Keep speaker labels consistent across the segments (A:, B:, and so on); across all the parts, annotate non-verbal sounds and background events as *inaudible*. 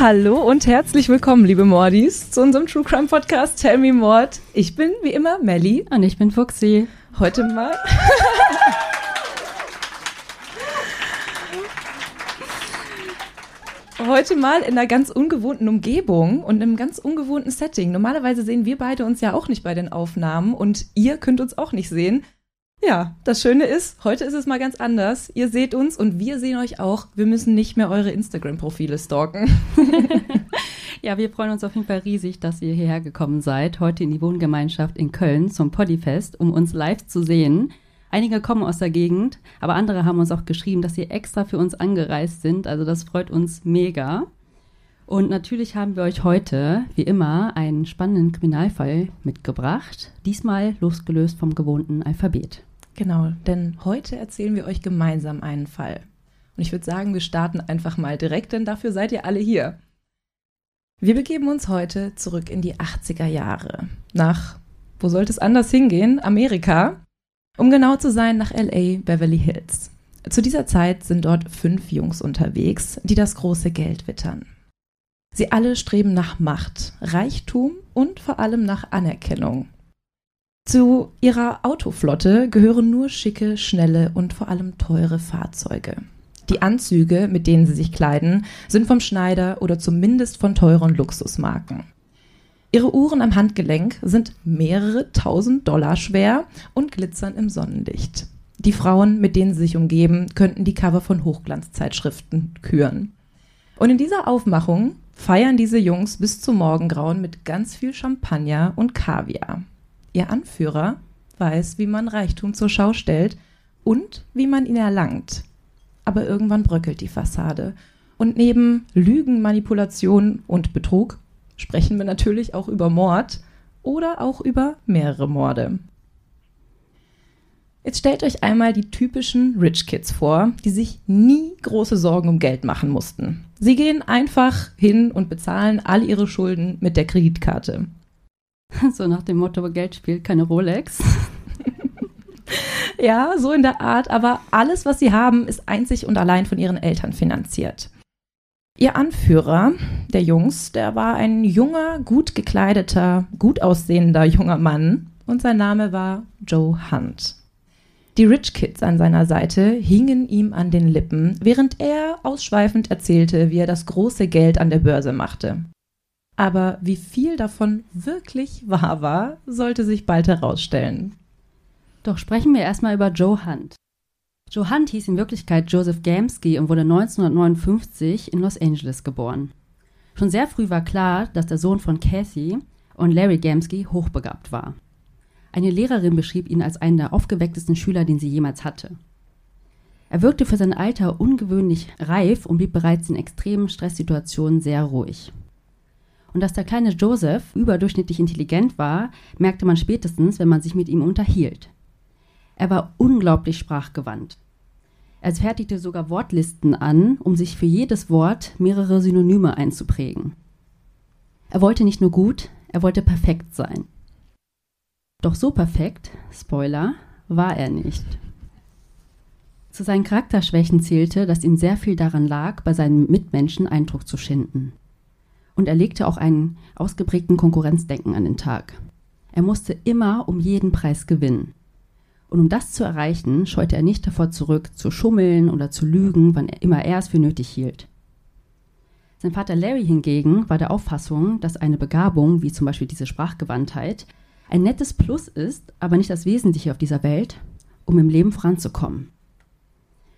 A: Hallo und herzlich willkommen, liebe Mordis, zu unserem True Crime Podcast Tell Me Mord. Ich bin wie immer Melly.
B: Und ich bin Fuxi.
A: Heute mal. *laughs* Heute mal in einer ganz ungewohnten Umgebung und einem ganz ungewohnten Setting. Normalerweise sehen wir beide uns ja auch nicht bei den Aufnahmen und ihr könnt uns auch nicht sehen. Ja, das Schöne ist, heute ist es mal ganz anders. Ihr seht uns und wir sehen euch auch. Wir müssen nicht mehr eure Instagram-Profile stalken. *laughs*
B: ja, wir freuen uns auf jeden Fall riesig, dass ihr hierher gekommen seid, heute in die Wohngemeinschaft in Köln zum Podifest, um uns live zu sehen. Einige kommen aus der Gegend, aber andere haben uns auch geschrieben, dass sie extra für uns angereist sind. Also das freut uns mega. Und natürlich haben wir euch heute, wie immer, einen spannenden Kriminalfall mitgebracht. Diesmal losgelöst vom gewohnten Alphabet.
A: Genau, denn heute erzählen wir euch gemeinsam einen Fall. Und ich würde sagen, wir starten einfach mal direkt, denn dafür seid ihr alle hier. Wir begeben uns heute zurück in die 80er Jahre. Nach, wo sollte es anders hingehen? Amerika. Um genau zu sein, nach LA, Beverly Hills. Zu dieser Zeit sind dort fünf Jungs unterwegs, die das große Geld wittern. Sie alle streben nach Macht, Reichtum und vor allem nach Anerkennung. Zu ihrer Autoflotte gehören nur schicke, schnelle und vor allem teure Fahrzeuge. Die Anzüge, mit denen sie sich kleiden, sind vom Schneider oder zumindest von teuren Luxusmarken. Ihre Uhren am Handgelenk sind mehrere tausend Dollar schwer und glitzern im Sonnenlicht. Die Frauen, mit denen sie sich umgeben, könnten die Cover von Hochglanzzeitschriften küren. Und in dieser Aufmachung feiern diese Jungs bis zum Morgengrauen mit ganz viel Champagner und Kaviar. Ihr Anführer weiß, wie man Reichtum zur Schau stellt und wie man ihn erlangt. Aber irgendwann bröckelt die Fassade. Und neben Lügen, Manipulation und Betrug sprechen wir natürlich auch über Mord oder auch über mehrere Morde. Jetzt stellt euch einmal die typischen Rich Kids vor, die sich nie große Sorgen um Geld machen mussten. Sie gehen einfach hin und bezahlen all ihre Schulden mit der Kreditkarte. *laughs*
B: So nach dem Motto, Geld spielt keine Rolex. *laughs*
A: ja, so in der Art, aber alles, was sie haben, ist einzig und allein von ihren Eltern finanziert. Ihr Anführer der Jungs, der war ein junger, gut gekleideter, gut aussehender junger Mann und sein Name war Joe Hunt. Die Rich Kids an seiner Seite hingen ihm an den Lippen, während er ausschweifend erzählte, wie er das große Geld an der Börse machte. Aber wie viel davon wirklich wahr war, sollte sich bald herausstellen.
B: Doch sprechen wir erstmal über Joe Hunt. Joe hieß in Wirklichkeit Joseph Gamsky und wurde 1959 in Los Angeles geboren. Schon sehr früh war klar, dass der Sohn von Kathy und Larry Gamsky hochbegabt war. Eine Lehrerin beschrieb ihn als einen der aufgewecktesten Schüler, den sie jemals hatte. Er wirkte für sein Alter ungewöhnlich reif und blieb bereits in extremen Stresssituationen sehr ruhig. Und dass der kleine Joseph überdurchschnittlich intelligent war, merkte man spätestens, wenn man sich mit ihm unterhielt. Er war unglaublich sprachgewandt. Er fertigte sogar Wortlisten an, um sich für jedes Wort mehrere Synonyme einzuprägen. Er wollte nicht nur gut, er wollte perfekt sein. Doch so perfekt, Spoiler, war er nicht. Zu seinen Charakterschwächen zählte, dass ihm sehr viel daran lag, bei seinen Mitmenschen Eindruck zu schinden und er legte auch einen ausgeprägten Konkurrenzdenken an den Tag. Er musste immer um jeden Preis gewinnen. Und um das zu erreichen, scheute er nicht davor zurück, zu schummeln oder zu lügen, wann er immer er es für nötig hielt. Sein Vater Larry hingegen war der Auffassung, dass eine Begabung, wie zum Beispiel diese Sprachgewandtheit, ein nettes Plus ist, aber nicht das Wesentliche auf dieser Welt, um im Leben voranzukommen.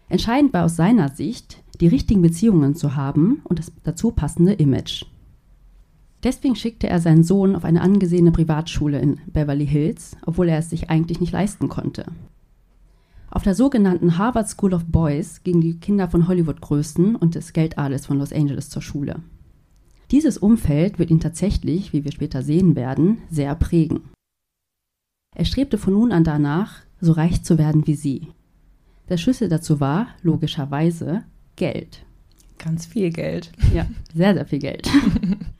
B: Entscheidend war aus seiner Sicht, die richtigen Beziehungen zu haben und das dazu passende Image. Deswegen schickte er seinen Sohn auf eine angesehene Privatschule in Beverly Hills, obwohl er es sich eigentlich nicht leisten konnte. Auf der sogenannten Harvard School of Boys gingen die Kinder von Hollywood-Größen und des Geldadels von Los Angeles zur Schule. Dieses Umfeld wird ihn tatsächlich, wie wir später sehen werden, sehr prägen. Er strebte von nun an danach, so reich zu werden wie sie. Der Schlüssel dazu war, logischerweise, Geld.
A: Ganz viel Geld.
B: Ja, sehr, sehr viel Geld. *laughs*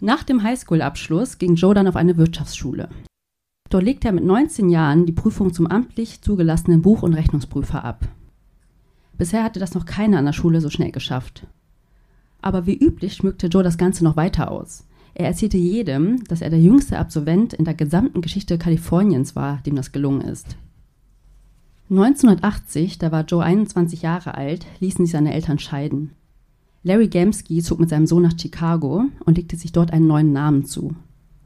B: Nach dem Highschool-Abschluss ging Joe dann auf eine Wirtschaftsschule. Dort legte er mit 19 Jahren die Prüfung zum amtlich zugelassenen Buch- und Rechnungsprüfer ab. Bisher hatte das noch keiner an der Schule so schnell geschafft. Aber wie üblich schmückte Joe das Ganze noch weiter aus. Er erzählte jedem, dass er der jüngste Absolvent in der gesamten Geschichte Kaliforniens war, dem das gelungen ist. 1980, da war Joe 21 Jahre alt, ließen sich seine Eltern scheiden. Larry Gamsky zog mit seinem Sohn nach Chicago und legte sich dort einen neuen Namen zu.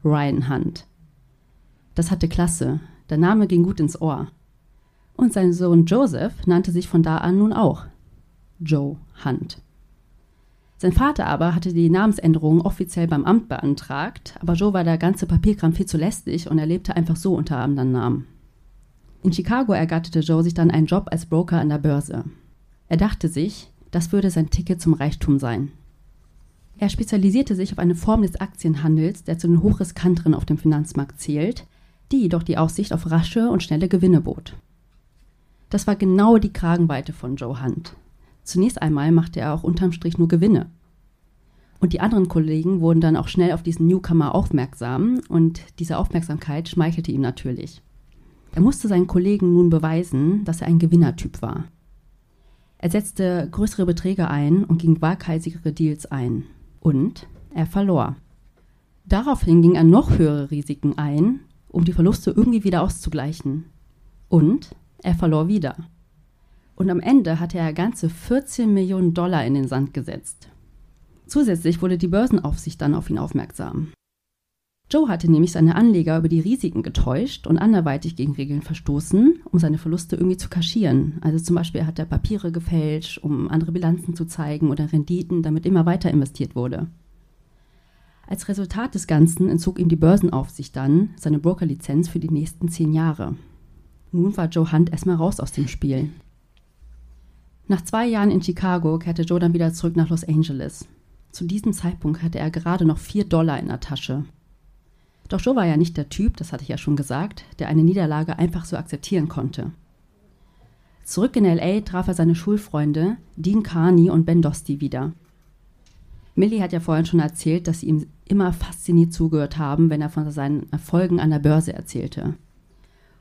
B: Ryan Hunt. Das hatte Klasse. Der Name ging gut ins Ohr. Und sein Sohn Joseph nannte sich von da an nun auch Joe Hunt. Sein Vater aber hatte die Namensänderung offiziell beim Amt beantragt, aber Joe war der ganze Papierkram viel zu lästig und er lebte einfach so unter anderen Namen. In Chicago ergatterte Joe sich dann einen Job als Broker an der Börse. Er dachte sich, das würde sein Ticket zum Reichtum sein. Er spezialisierte sich auf eine Form des Aktienhandels, der zu den hochriskanteren auf dem Finanzmarkt zählt, die jedoch die Aussicht auf rasche und schnelle Gewinne bot. Das war genau die Kragenweite von Joe Hunt. Zunächst einmal machte er auch unterm Strich nur Gewinne. Und die anderen Kollegen wurden dann auch schnell auf diesen Newcomer aufmerksam und diese Aufmerksamkeit schmeichelte ihm natürlich. Er musste seinen Kollegen nun beweisen, dass er ein Gewinnertyp war. Er setzte größere Beträge ein und ging waghalsigere Deals ein. Und er verlor. Daraufhin ging er noch höhere Risiken ein, um die Verluste irgendwie wieder auszugleichen. Und er verlor wieder. Und am Ende hatte er ganze 14 Millionen Dollar in den Sand gesetzt. Zusätzlich wurde die Börsenaufsicht dann auf ihn aufmerksam. Joe hatte nämlich seine Anleger über die Risiken getäuscht und anderweitig gegen Regeln verstoßen, um seine Verluste irgendwie zu kaschieren. Also zum Beispiel hat er Papiere gefälscht, um andere Bilanzen zu zeigen oder Renditen, damit immer weiter investiert wurde. Als Resultat des Ganzen entzog ihm die Börsenaufsicht dann seine Brokerlizenz für die nächsten zehn Jahre. Nun war Joe Hunt erstmal raus aus dem Spiel. Nach zwei Jahren in Chicago kehrte Joe dann wieder zurück nach Los Angeles. Zu diesem Zeitpunkt hatte er gerade noch vier Dollar in der Tasche. Doch Joe war ja nicht der Typ, das hatte ich ja schon gesagt, der eine Niederlage einfach so akzeptieren konnte. Zurück in LA traf er seine Schulfreunde Dean Carney und Ben Dosti wieder. Millie hat ja vorhin schon erzählt, dass sie ihm immer fasziniert zugehört haben, wenn er von seinen Erfolgen an der Börse erzählte.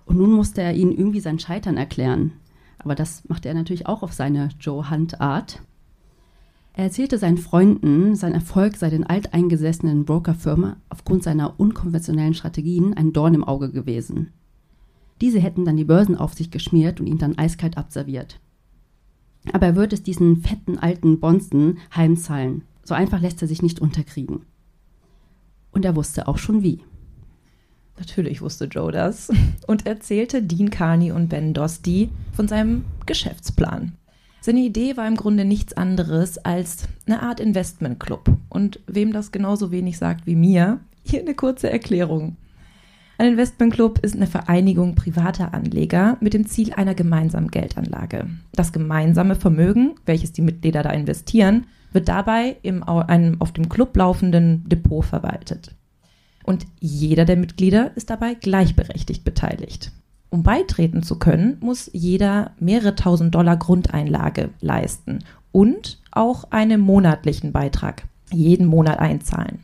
B: Und nun musste er ihnen irgendwie sein Scheitern erklären. Aber das machte er natürlich auch auf seine Joe Hunt-Art. Er erzählte seinen Freunden, sein Erfolg sei den alteingesessenen Brokerfirma aufgrund seiner unkonventionellen Strategien ein Dorn im Auge gewesen. Diese hätten dann die Börsen auf sich geschmiert und ihn dann eiskalt abserviert. Aber er wird es diesen fetten alten Bonzen heimzahlen. So einfach lässt er sich nicht unterkriegen. Und er wusste auch schon wie.
A: Natürlich wusste Joe das und erzählte Dean Carney und Ben Dosti von seinem Geschäftsplan. Seine Idee war im Grunde nichts anderes als eine Art Investmentclub. Und wem das genauso wenig sagt wie mir, hier eine kurze Erklärung. Ein Investmentclub ist eine Vereinigung privater Anleger mit dem Ziel einer gemeinsamen Geldanlage. Das gemeinsame Vermögen, welches die Mitglieder da investieren, wird dabei im einem auf dem Club laufenden Depot verwaltet. Und jeder der Mitglieder ist dabei gleichberechtigt beteiligt. Um beitreten zu können, muss jeder mehrere tausend Dollar Grundeinlage leisten und auch einen monatlichen Beitrag jeden Monat einzahlen.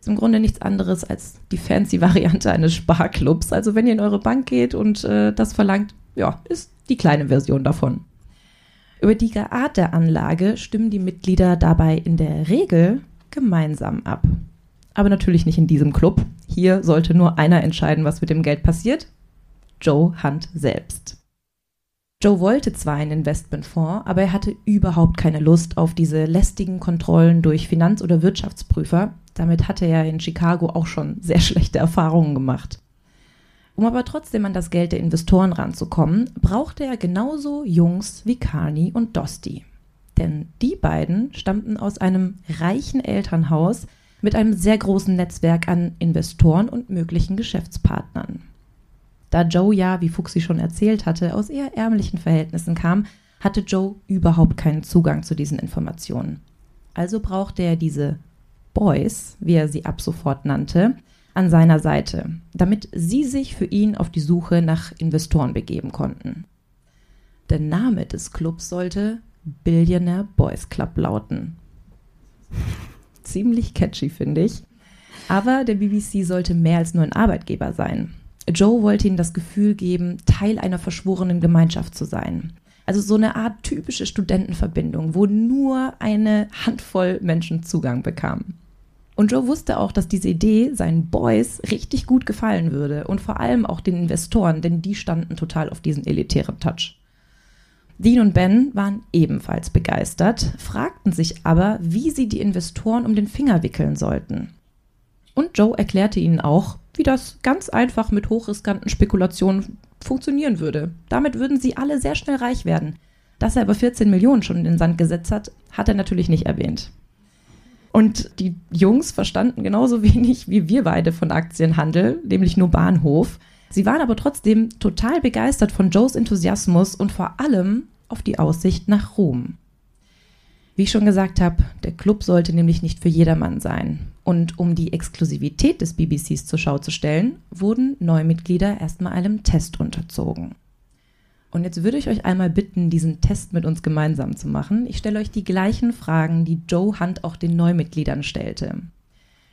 A: Ist im Grunde nichts anderes als die fancy Variante eines Sparclubs. Also wenn ihr in eure Bank geht und äh, das verlangt, ja, ist die kleine Version davon. Über die Art der Anlage stimmen die Mitglieder dabei in der Regel gemeinsam ab. Aber natürlich nicht in diesem Club. Hier sollte nur einer entscheiden, was mit dem Geld passiert, Joe Hunt selbst. Joe wollte zwar einen Investmentfonds, aber er hatte überhaupt keine Lust auf diese lästigen Kontrollen durch Finanz- oder Wirtschaftsprüfer. Damit hatte er in Chicago auch schon sehr *laughs* schlechte Erfahrungen gemacht. Um aber trotzdem an das Geld der Investoren ranzukommen, brauchte er genauso Jungs wie Carney und Dosti. Denn die beiden stammten aus einem reichen Elternhaus mit einem sehr großen Netzwerk an Investoren und möglichen Geschäftspartnern. Da Joe ja, wie Fuchsi schon erzählt hatte, aus eher ärmlichen Verhältnissen kam, hatte Joe überhaupt keinen Zugang zu diesen Informationen. Also brauchte er diese Boys, wie er sie ab sofort nannte, an seiner Seite, damit sie sich für ihn auf die Suche nach Investoren begeben konnten. Der Name des Clubs sollte Billionaire Boys Club lauten. *laughs* Ziemlich catchy, finde ich. Aber der BBC sollte mehr als nur ein Arbeitgeber sein. Joe wollte ihnen das Gefühl geben, Teil einer verschworenen Gemeinschaft zu sein. Also so eine Art typische Studentenverbindung, wo nur eine Handvoll Menschen Zugang bekamen. Und Joe wusste auch, dass diese Idee seinen Boys richtig gut gefallen würde und vor allem auch den Investoren, denn die standen total auf diesen elitären Touch. Dean und Ben waren ebenfalls begeistert, fragten sich aber, wie sie die Investoren um den Finger wickeln sollten. Und Joe erklärte ihnen auch, wie das ganz einfach mit hochriskanten Spekulationen funktionieren würde. Damit würden sie alle sehr schnell reich werden. Dass er aber 14 Millionen schon in den Sand gesetzt hat, hat er natürlich nicht erwähnt. Und die Jungs verstanden genauso *laughs* wenig wie wir beide von Aktienhandel, nämlich nur Bahnhof. Sie waren aber trotzdem total begeistert von Joes Enthusiasmus und vor allem auf die Aussicht nach Ruhm. Wie ich schon gesagt habe, der Club sollte nämlich nicht für jedermann sein. Und um die Exklusivität des BBCs zur Schau zu stellen, wurden Neumitglieder erstmal einem Test unterzogen. Und jetzt würde ich euch einmal bitten, diesen Test mit uns gemeinsam zu machen. Ich stelle euch die gleichen Fragen, die Joe Hunt auch den Neumitgliedern stellte.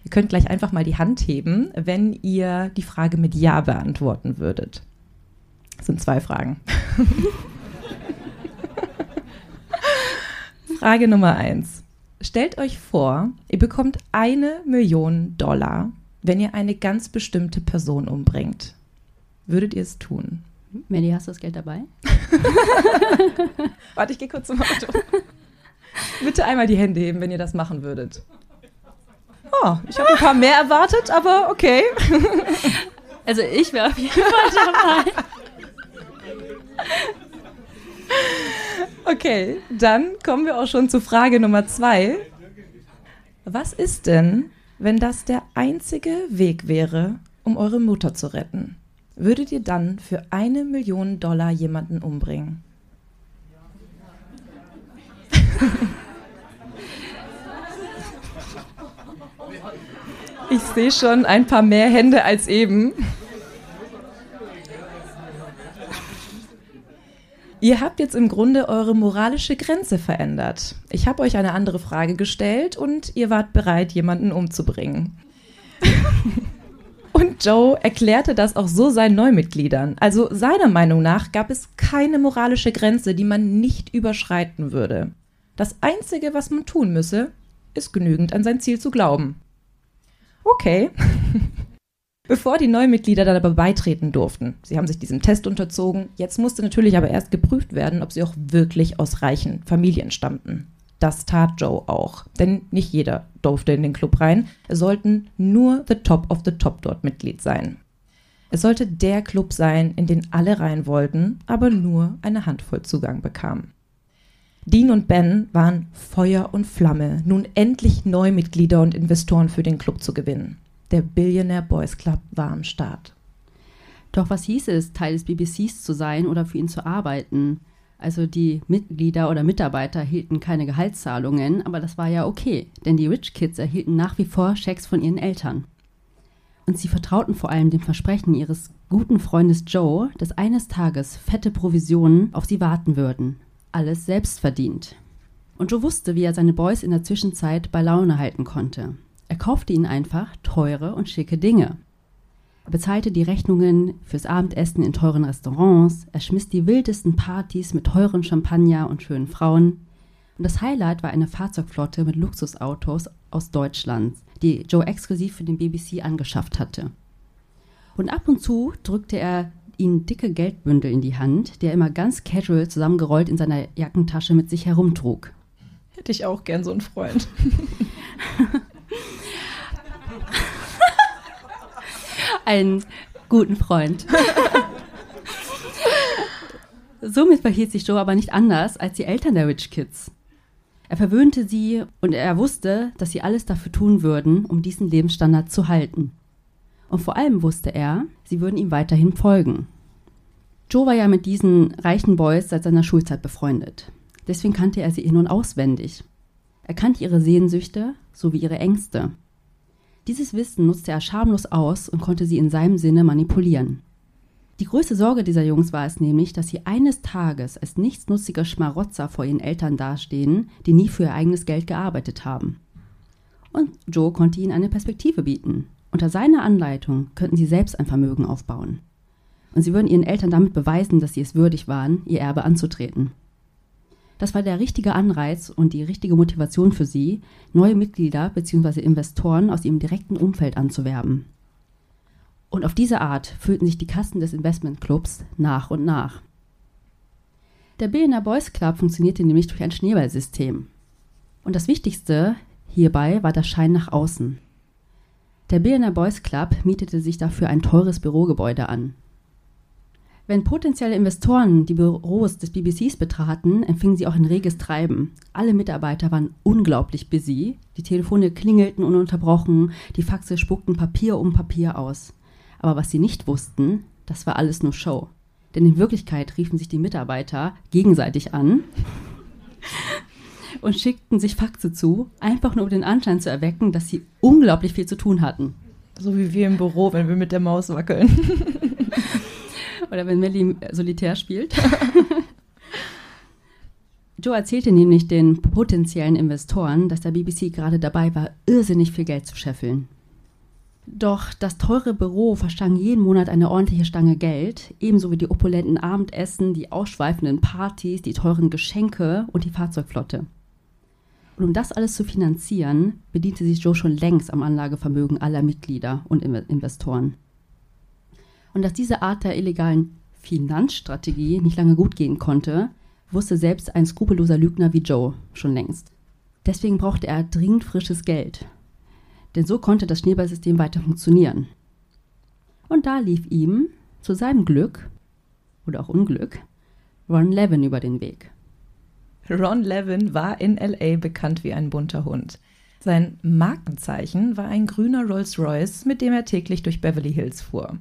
A: Ihr könnt gleich einfach mal die Hand heben, wenn ihr die Frage mit Ja beantworten würdet. Das sind zwei Fragen. *laughs* Frage Nummer eins. Stellt euch vor, ihr bekommt eine Million Dollar, wenn ihr eine ganz bestimmte Person umbringt. Würdet ihr es tun?
B: Melly, hast du das Geld dabei? *laughs*
A: Warte, ich gehe kurz zum Auto. Bitte einmal die Hände heben, wenn ihr das machen würdet. Oh, ich habe ein paar mehr erwartet, aber okay.
B: Also ich wäre auf jeden Fall dabei. *laughs*
A: Okay, dann kommen wir auch schon zu Frage Nummer zwei. Was ist denn, wenn das der einzige Weg wäre, um eure Mutter zu retten? Würdet ihr dann für eine Million Dollar jemanden umbringen? ich sehe schon ein paar mehr Hände als eben. Ihr habt jetzt im Grunde eure moralische Grenze verändert. Ich habe euch eine andere Frage gestellt und ihr wart bereit, jemanden umzubringen. *laughs* und Joe erklärte das auch so seinen Neumitgliedern. Also seiner Meinung nach gab es keine moralische Grenze, die man nicht überschreiten würde. Das Einzige, was man tun müsse, ist genügend an sein Ziel zu glauben. Okay. *laughs* bevor die Neumitglieder dann aber beitreten durften. Sie haben sich diesem Test unterzogen. Jetzt musste natürlich aber erst geprüft werden, ob sie auch wirklich aus reichen Familien stammten. Das tat Joe auch, denn nicht jeder durfte in den Club rein. Es sollten nur the top of the top dort Mitglied sein. Es sollte der Club sein, in den alle rein wollten, aber nur eine Handvoll Zugang bekamen. Dean und Ben waren Feuer und Flamme, nun endlich Neumitglieder und Investoren für den Club zu gewinnen. Der Billionaire Boys Club war am Start.
B: Doch was hieß es, Teil des BBCs zu sein oder für ihn zu arbeiten? Also die Mitglieder oder Mitarbeiter erhielten keine Gehaltszahlungen, aber das war ja okay, denn die Rich Kids erhielten nach wie vor Schecks von ihren Eltern. Und sie vertrauten vor allem dem Versprechen ihres guten Freundes Joe, dass eines Tages fette Provisionen auf sie warten würden. Alles selbst verdient. Und Joe wusste, wie er seine Boys in der Zwischenzeit bei Laune halten konnte. Er kaufte ihnen einfach teure und schicke Dinge. Er bezahlte die Rechnungen fürs Abendessen in teuren Restaurants, er schmiss die wildesten Partys mit teuren Champagner und schönen Frauen. Und das Highlight war eine Fahrzeugflotte mit Luxusautos aus Deutschland, die Joe exklusiv für den BBC angeschafft hatte. Und ab und zu drückte er ihnen dicke Geldbündel in die Hand, die er immer ganz casual zusammengerollt in seiner Jackentasche mit sich herumtrug.
A: Hätte ich auch gern so einen Freund. *laughs*
B: einen guten Freund. Somit verhielt sich Joe aber nicht anders als die Eltern der Rich Kids. Er verwöhnte sie und er wusste, dass sie alles dafür tun würden, um diesen Lebensstandard zu halten. Und vor allem wusste er, sie würden ihm weiterhin folgen. Joe war ja mit diesen reichen Boys seit seiner Schulzeit befreundet. Deswegen kannte er sie in- und auswendig. Er kannte ihre Sehnsüchte sowie ihre Ängste. Dieses Wissen nutzte er schamlos aus und konnte sie in seinem Sinne manipulieren. Die größte Sorge dieser Jungs war es nämlich, dass sie eines Tages als nichtsnutzige Schmarotzer vor ihren Eltern dastehen, die nie für ihr eigenes Geld gearbeitet haben. Und Joe konnte ihnen eine Perspektive bieten. Unter seiner Anleitung könnten sie selbst ein Vermögen aufbauen. Und sie würden ihren Eltern damit beweisen, dass sie es würdig waren, ihr Erbe anzutreten. Das war der richtige Anreiz und die richtige Motivation für sie, neue Mitglieder bzw. Investoren aus ihrem direkten Umfeld anzuwerben. Und auf diese Art füllten sich die Kassen des Investmentclubs nach und nach. Der Billionaire Boys Club funktionierte nämlich durch ein Schneeballsystem. Und das Wichtigste hierbei war der Schein nach außen. Der Billionaire Boys Club mietete sich dafür ein teures Bürogebäude an. Wenn potenzielle Investoren die Büros des BBCs betraten, empfingen sie auch ein reges Treiben. Alle Mitarbeiter waren unglaublich busy, die Telefone klingelten ununterbrochen, die Faxe spuckten Papier um Papier aus. Aber was sie nicht wussten, das war alles nur Show. Denn in Wirklichkeit riefen sich die Mitarbeiter gegenseitig an *laughs* und schickten sich Faxe zu, einfach nur um den Anschein zu erwecken, dass sie unglaublich viel zu tun hatten.
A: So wie wir im Büro, wenn wir mit der Maus wackeln. *laughs*
B: Oder wenn Melly solitär spielt. *laughs* Joe erzählte nämlich den potenziellen Investoren, dass der BBC gerade dabei war, irrsinnig viel Geld zu scheffeln. Doch das teure Büro verstangen jeden Monat eine ordentliche Stange Geld, ebenso wie die opulenten Abendessen, die ausschweifenden Partys, die teuren Geschenke und die Fahrzeugflotte. Und um das alles zu finanzieren, bediente sich Joe schon längst am Anlagevermögen aller Mitglieder und Investoren. Und dass diese Art der illegalen Finanzstrategie nicht lange gut gehen konnte, wusste selbst ein skrupelloser Lügner wie Joe schon längst. Deswegen brauchte er dringend frisches Geld, denn so konnte das Schneeballsystem weiter funktionieren. Und da lief ihm, zu seinem Glück oder auch Unglück, Ron Levin über den Weg.
A: Ron Levin war in LA bekannt wie ein bunter Hund. Sein Markenzeichen war ein grüner Rolls-Royce, mit dem er täglich durch Beverly Hills fuhr.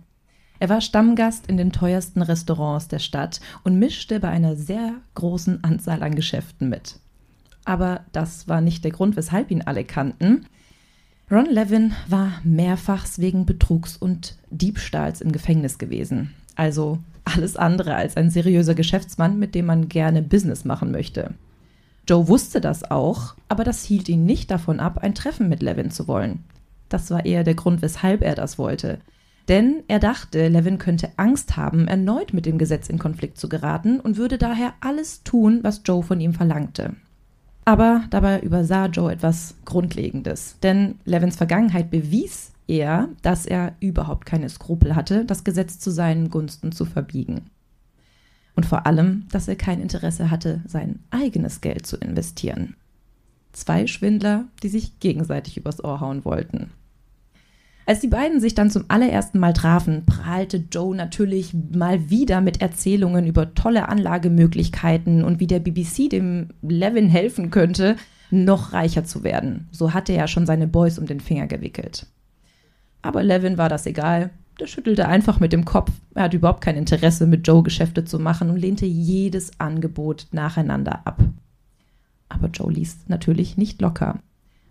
A: Er war Stammgast in den teuersten Restaurants der Stadt und mischte bei einer sehr großen Anzahl an Geschäften mit. Aber das war nicht der Grund, weshalb ihn alle kannten. Ron Levin war mehrfachs wegen Betrugs und Diebstahls im Gefängnis gewesen. Also alles andere als ein seriöser Geschäftsmann, mit dem man gerne Business machen möchte. Joe wusste das auch, aber das hielt ihn nicht davon ab, ein Treffen mit Levin zu wollen. Das war eher der Grund, weshalb er das wollte. Denn er dachte, Levin könnte Angst haben, erneut mit dem Gesetz in Konflikt zu geraten und würde daher alles tun, was Joe von ihm verlangte. Aber dabei übersah Joe etwas Grundlegendes, denn Levins Vergangenheit bewies eher, dass er überhaupt keine Skrupel hatte, das Gesetz zu seinen Gunsten zu verbiegen. Und vor allem, dass er kein Interesse hatte, sein eigenes Geld zu investieren. Zwei Schwindler, die sich gegenseitig übers Ohr hauen wollten. Als die beiden sich dann zum allerersten Mal trafen, prahlte Joe natürlich mal wieder mit Erzählungen über tolle Anlagemöglichkeiten und wie der BBC dem Levin helfen könnte, noch reicher zu werden. So hatte er schon seine Boys um den Finger gewickelt. Aber Levin war das egal. Der schüttelte einfach mit dem Kopf. Er hatte überhaupt kein Interesse, mit Joe Geschäfte zu machen und lehnte jedes Angebot nacheinander ab. Aber Joe ließ natürlich nicht locker.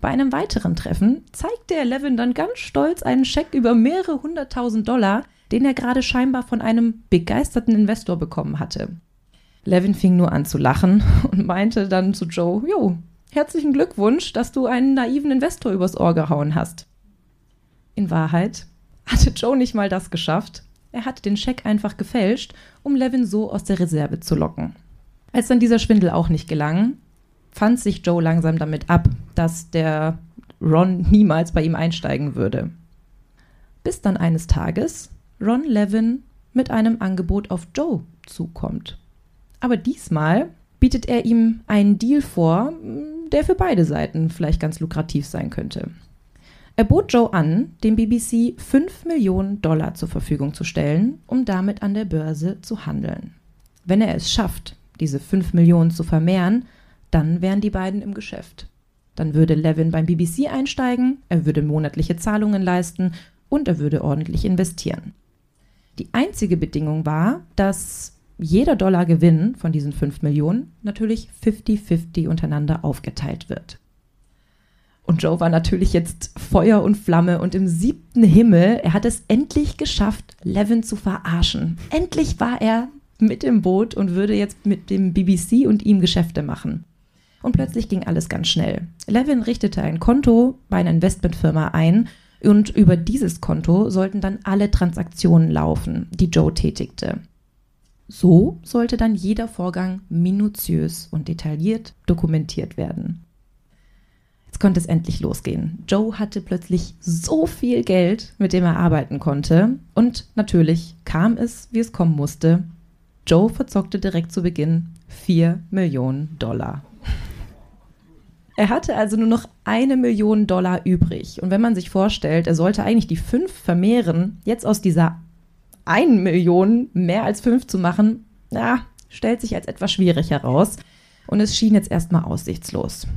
A: Bei einem weiteren Treffen zeigte er Levin dann ganz stolz einen Scheck über mehrere hunderttausend Dollar, den er gerade scheinbar von einem begeisterten Investor bekommen hatte. Levin fing nur an zu lachen *laughs* und meinte dann zu Joe, Jo, herzlichen Glückwunsch, dass du einen naiven Investor übers Ohr gehauen hast. In Wahrheit hatte Joe nicht mal das geschafft. Er hatte den Scheck einfach gefälscht, um Levin so aus der Reserve zu locken. Als dann dieser Schwindel auch nicht gelang, fand sich Joe langsam damit ab, dass der Ron niemals bei ihm einsteigen würde. Bis dann eines Tages Ron Levin mit einem Angebot auf Joe zukommt. Aber diesmal bietet er ihm einen Deal vor, der für beide Seiten vielleicht ganz lukrativ sein könnte. Er bot Joe an, dem BBC 5 Millionen Dollar zur Verfügung zu stellen, um damit an der Börse zu handeln. Wenn er es schafft, diese 5 Millionen zu vermehren, dann wären die beiden im Geschäft. Dann würde Levin beim BBC einsteigen, er würde monatliche Zahlungen leisten und er würde ordentlich investieren. Die einzige Bedingung war, dass jeder Dollar Gewinn von diesen 5 Millionen natürlich 50-50 untereinander aufgeteilt wird. Und Joe war natürlich jetzt Feuer und Flamme und im siebten Himmel, er hat es endlich geschafft, Levin zu verarschen. Endlich war er mit im Boot und würde jetzt mit dem BBC und ihm Geschäfte machen. Und plötzlich ging alles ganz schnell. Levin richtete ein Konto bei einer Investmentfirma ein und über dieses Konto sollten dann alle Transaktionen laufen, die Joe tätigte. So sollte dann jeder Vorgang minutiös und detailliert dokumentiert werden. Jetzt konnte es endlich losgehen. Joe hatte plötzlich so viel Geld, mit dem er arbeiten konnte. Und natürlich kam es, wie es kommen musste. Joe verzockte direkt zu Beginn 4 Millionen Dollar. Er hatte also nur noch eine Million Dollar übrig. Und wenn man sich vorstellt, er sollte eigentlich die fünf vermehren, jetzt aus dieser einen Million mehr als fünf zu machen, ja, stellt sich als etwas schwierig heraus. Und es schien jetzt erstmal aussichtslos.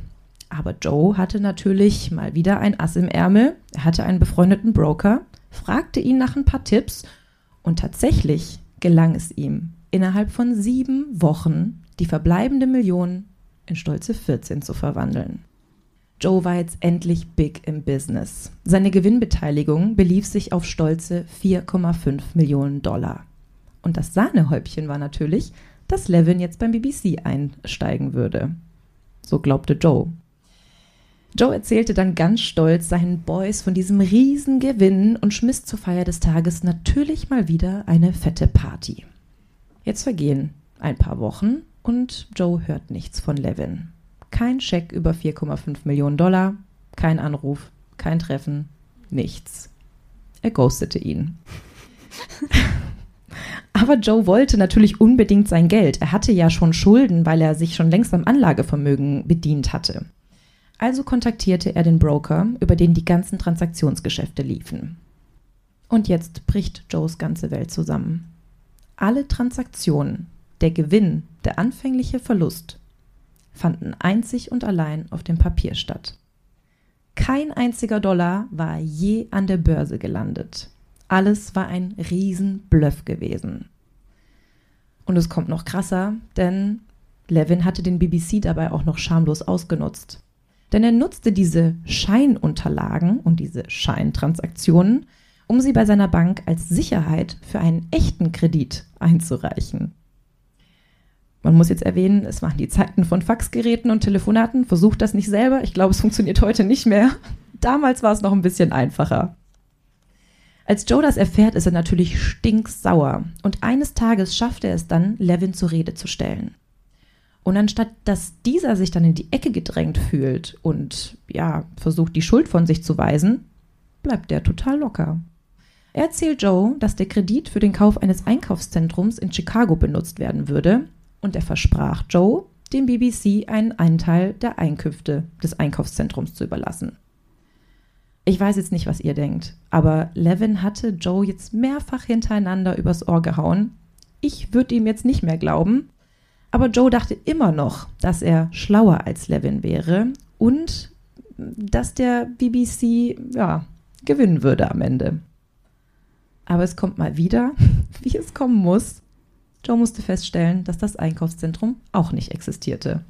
A: Aber Joe hatte natürlich mal wieder ein Ass im Ärmel. Er hatte einen befreundeten Broker, fragte ihn nach ein paar Tipps und tatsächlich gelang es ihm, innerhalb von sieben Wochen die verbleibende Million in stolze 14 zu verwandeln. Joe war jetzt endlich big im Business. Seine Gewinnbeteiligung belief sich auf stolze 4,5 Millionen Dollar. Und das Sahnehäubchen war natürlich, dass Levin jetzt beim BBC einsteigen würde. So glaubte Joe. Joe erzählte dann ganz stolz seinen Boys von diesem riesen Gewinn und schmiss zur Feier des Tages natürlich mal wieder eine fette Party. Jetzt vergehen ein paar Wochen und Joe hört nichts von Levin. Kein Scheck über 4,5 Millionen Dollar, kein Anruf, kein Treffen, nichts. Er ghostete ihn. *laughs* Aber Joe wollte natürlich unbedingt sein Geld. Er hatte ja schon Schulden, weil er sich schon längst am Anlagevermögen bedient hatte. Also kontaktierte er den Broker, über den die ganzen Transaktionsgeschäfte liefen. Und jetzt bricht Joes ganze Welt zusammen. Alle Transaktionen, der Gewinn, der anfängliche Verlust fanden einzig und allein auf dem Papier statt. Kein einziger Dollar war je an der Börse gelandet. Alles war ein Riesenbluff gewesen. Und es kommt noch krasser, denn Levin hatte den BBC dabei auch noch schamlos ausgenutzt. Denn er nutzte diese Scheinunterlagen und diese Scheintransaktionen, um sie bei seiner Bank als Sicherheit für einen echten Kredit einzureichen. Man muss jetzt erwähnen, es waren die Zeiten von Faxgeräten und Telefonaten. Versucht das nicht selber. Ich glaube, es funktioniert heute nicht mehr. Damals war es noch ein bisschen einfacher. Als Joe das erfährt, ist er natürlich stinksauer. Und eines Tages schafft er es dann, Levin zur Rede zu stellen. Und anstatt dass dieser sich dann in die Ecke gedrängt fühlt und ja, versucht, die Schuld von sich zu weisen, bleibt der total locker. Er erzählt Joe, dass der Kredit für den Kauf eines Einkaufszentrums in Chicago benutzt werden würde und er versprach Joe, dem BBC einen Anteil der Einkünfte des Einkaufszentrums zu überlassen. Ich weiß jetzt nicht, was ihr denkt, aber Levin hatte Joe jetzt mehrfach hintereinander übers Ohr gehauen. Ich würde ihm jetzt nicht mehr glauben, aber Joe dachte immer noch, dass er schlauer als Levin wäre und dass der BBC ja gewinnen würde am Ende. Aber es kommt mal wieder, *laughs* wie es kommen muss. Joe musste feststellen, dass das Einkaufszentrum auch nicht existierte.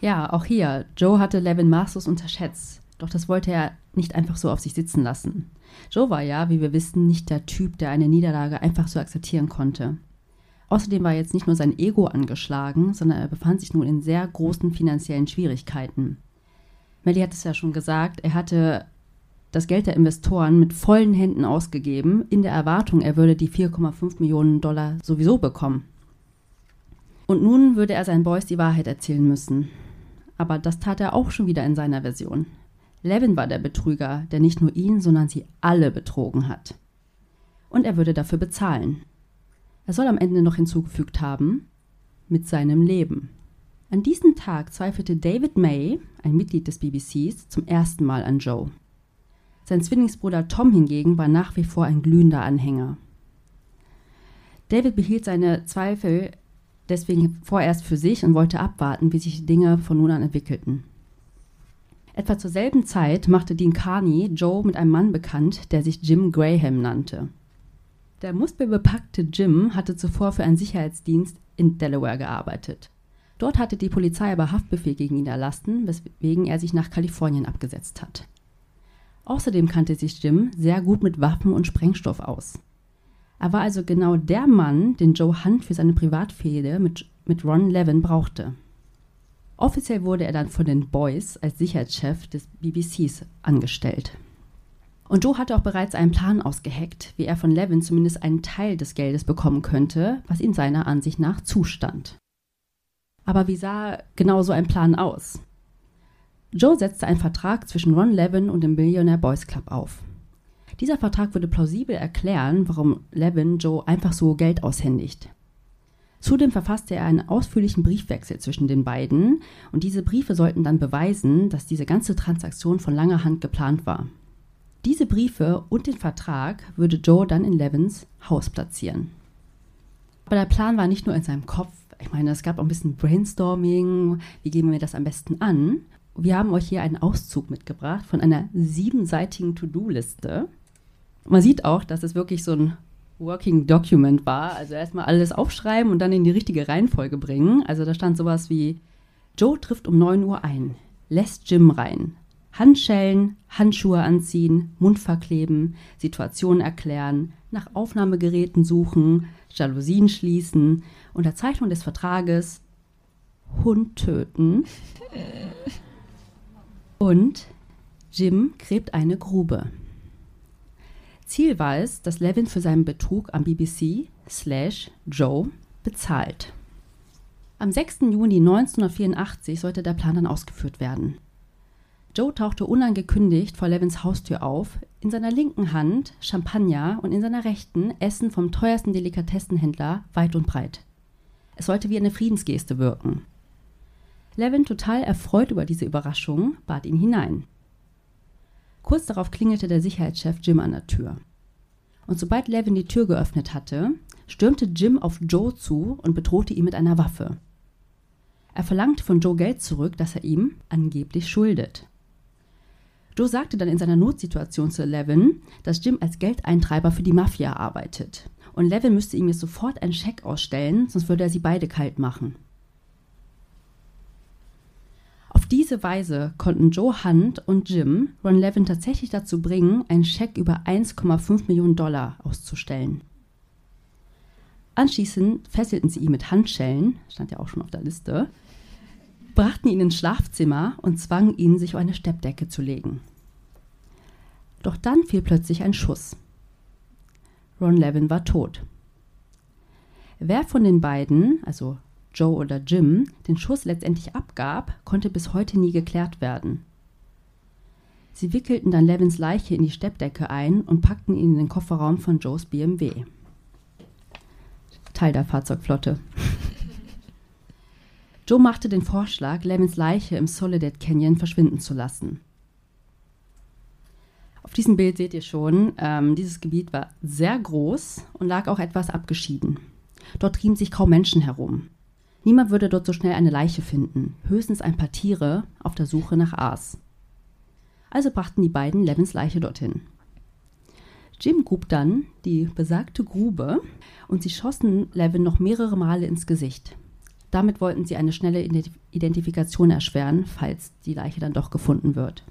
B: Ja, auch hier. Joe hatte Levin maßlos unterschätzt. Doch das wollte er nicht einfach so auf sich sitzen lassen. Joe war ja, wie wir wissen, nicht der Typ, der eine Niederlage einfach so akzeptieren konnte. Außerdem war jetzt nicht nur sein Ego angeschlagen, sondern er befand sich nun in sehr großen finanziellen Schwierigkeiten. Melly hat es ja schon gesagt, er hatte das Geld der Investoren mit vollen Händen ausgegeben, in der Erwartung, er würde die 4,5 Millionen Dollar sowieso bekommen. Und nun würde er seinen Boys die Wahrheit erzählen müssen. Aber das tat er auch schon wieder in seiner Version. Levin war der Betrüger, der nicht nur ihn, sondern sie alle betrogen hat. Und er würde dafür bezahlen. Er soll am Ende noch hinzugefügt haben, mit seinem Leben. An diesem Tag zweifelte David May, ein Mitglied des BBCs, zum ersten Mal an Joe. Sein Zwillingsbruder Tom hingegen war nach wie vor ein glühender Anhänger. David behielt seine Zweifel deswegen vorerst für sich und wollte abwarten, wie sich die Dinge von nun an entwickelten. Etwa zur selben Zeit machte Dean Carney Joe mit einem Mann bekannt, der sich Jim Graham nannte. Der muskelbepackte Jim hatte zuvor für einen Sicherheitsdienst in Delaware gearbeitet. Dort hatte die Polizei aber Haftbefehl gegen ihn erlassen, weswegen er sich nach Kalifornien abgesetzt hat. Außerdem kannte sich Jim sehr gut mit Waffen und Sprengstoff aus. Er war also genau der Mann, den Joe Hunt für seine Privatfehde mit, mit Ron Levin brauchte. Offiziell wurde er dann von den Boys als Sicherheitschef des BBCs angestellt. Und Joe hatte auch bereits einen Plan ausgeheckt, wie er von Levin zumindest einen Teil des Geldes bekommen könnte, was ihm seiner Ansicht nach zustand. Aber wie sah genau so ein Plan aus? Joe setzte einen Vertrag zwischen Ron Levin und dem Billionaire Boys Club auf. Dieser Vertrag würde plausibel erklären, warum Levin Joe einfach so Geld aushändigt. Zudem verfasste er einen ausführlichen Briefwechsel zwischen den beiden und diese Briefe sollten dann beweisen, dass diese ganze Transaktion von langer Hand geplant war. Diese Briefe und den Vertrag würde Joe dann in Levins Haus platzieren. Aber der Plan war nicht nur in seinem Kopf. Ich meine, es gab auch ein bisschen Brainstorming. Wie gehen wir das am besten an? Wir haben euch hier einen Auszug mitgebracht von einer siebenseitigen To-Do-Liste. Man sieht auch, dass es wirklich so ein Working Document war. Also erstmal alles aufschreiben und dann in die richtige Reihenfolge bringen. Also da stand sowas wie: Joe trifft um 9 Uhr ein, lässt Jim rein. Handschellen, Handschuhe anziehen, Mund verkleben, Situation erklären, nach Aufnahmegeräten suchen, Jalousien schließen, Unterzeichnung des Vertrages, Hund töten *laughs* und Jim gräbt eine Grube. Ziel war es, dass Levin für seinen Betrug am BBC slash Joe bezahlt. Am 6. Juni 1984 sollte der Plan dann ausgeführt werden. Joe tauchte unangekündigt vor Levins Haustür auf, in seiner linken Hand Champagner und in seiner rechten Essen vom teuersten Delikatessenhändler weit und breit. Es sollte wie eine Friedensgeste wirken. Levin, total erfreut über diese Überraschung, bat ihn hinein. Kurz darauf klingelte der Sicherheitschef Jim an der Tür. Und sobald Levin die Tür geöffnet hatte, stürmte Jim auf Joe zu und bedrohte ihn mit einer Waffe. Er verlangte von Joe Geld zurück, das er ihm angeblich schuldet. Joe sagte dann in seiner Notsituation zu Levin, dass Jim als Geldeintreiber für die Mafia arbeitet. Und Levin müsste ihm jetzt sofort einen Scheck ausstellen, sonst würde er sie beide kalt machen. Diese Weise konnten Joe Hunt und Jim Ron Levin tatsächlich dazu bringen, einen Scheck über 1,5 Millionen Dollar auszustellen. Anschließend fesselten sie ihn mit Handschellen, stand ja auch schon auf der Liste, brachten ihn ins Schlafzimmer und zwangen ihn, sich auf eine Steppdecke zu legen. Doch dann fiel plötzlich ein Schuss. Ron Levin war tot. Wer von den beiden, also Joe oder Jim, den Schuss letztendlich abgab, konnte bis heute nie geklärt werden. Sie wickelten dann Levins Leiche in die Steppdecke ein und packten ihn in den Kofferraum von Joes BMW. Teil der Fahrzeugflotte. *laughs* Joe machte den Vorschlag, Levins Leiche im Soledad Canyon verschwinden zu lassen. Auf diesem Bild seht ihr schon, ähm, dieses Gebiet war sehr groß und lag auch etwas abgeschieden. Dort trieben sich kaum Menschen herum. Niemand würde dort so schnell eine Leiche finden, höchstens ein paar Tiere auf der Suche nach Aas. Also brachten die beiden Levins Leiche dorthin. Jim grub dann die besagte Grube und sie schossen Levin noch mehrere Male ins Gesicht. Damit wollten sie eine schnelle Identifikation erschweren, falls die Leiche dann doch gefunden wird.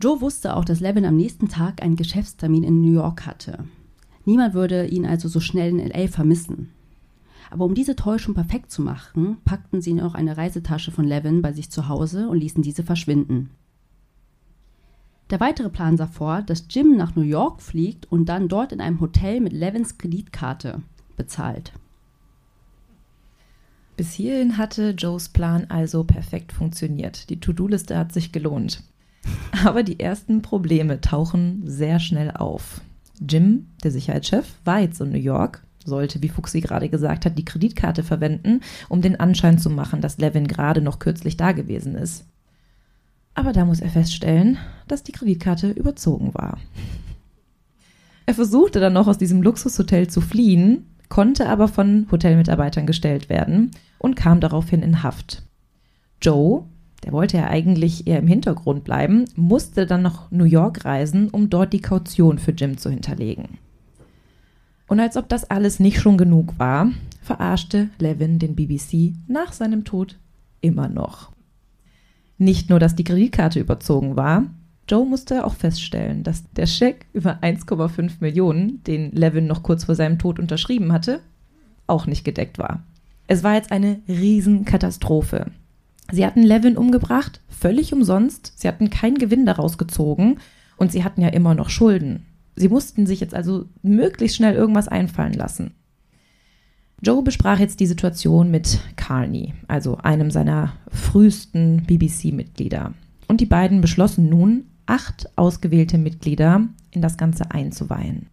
B: Joe wusste auch, dass Levin am nächsten Tag einen Geschäftstermin in New York hatte. Niemand würde ihn also so schnell in LA vermissen. Aber um diese Täuschung perfekt zu machen, packten sie noch eine Reisetasche von Levin bei sich zu Hause und ließen diese verschwinden. Der weitere Plan sah vor, dass Jim nach New York fliegt und dann dort in einem Hotel mit Levins Kreditkarte bezahlt.
A: Bis hierhin hatte Joes Plan also perfekt funktioniert. Die To-Do-Liste hat sich gelohnt. Aber die ersten Probleme tauchen sehr schnell auf. Jim, der Sicherheitschef, war jetzt in New York sollte, wie Fuxi gerade gesagt hat, die Kreditkarte verwenden, um den Anschein zu machen, dass Levin gerade noch kürzlich da gewesen ist. Aber da muss er feststellen, dass die Kreditkarte überzogen war. Er versuchte dann noch aus diesem Luxushotel zu fliehen, konnte aber von Hotelmitarbeitern gestellt werden und kam daraufhin in Haft. Joe, der wollte ja eigentlich eher im Hintergrund bleiben, musste dann nach New York reisen, um dort die Kaution für Jim zu hinterlegen. Und als ob das alles nicht schon genug war, verarschte Levin den BBC nach seinem Tod immer noch. Nicht nur, dass die Kreditkarte überzogen war, Joe musste auch feststellen, dass der Scheck über 1,5 Millionen, den Levin noch kurz vor seinem Tod unterschrieben hatte, auch nicht gedeckt war. Es war jetzt eine Riesenkatastrophe. Sie hatten Levin umgebracht, völlig umsonst. Sie hatten keinen Gewinn daraus gezogen und sie hatten ja immer noch Schulden. Sie mussten sich jetzt also möglichst schnell irgendwas einfallen lassen. Joe besprach jetzt die Situation mit Carney, also einem seiner frühesten BBC-Mitglieder. Und die beiden beschlossen nun, acht ausgewählte Mitglieder in das Ganze einzuweihen.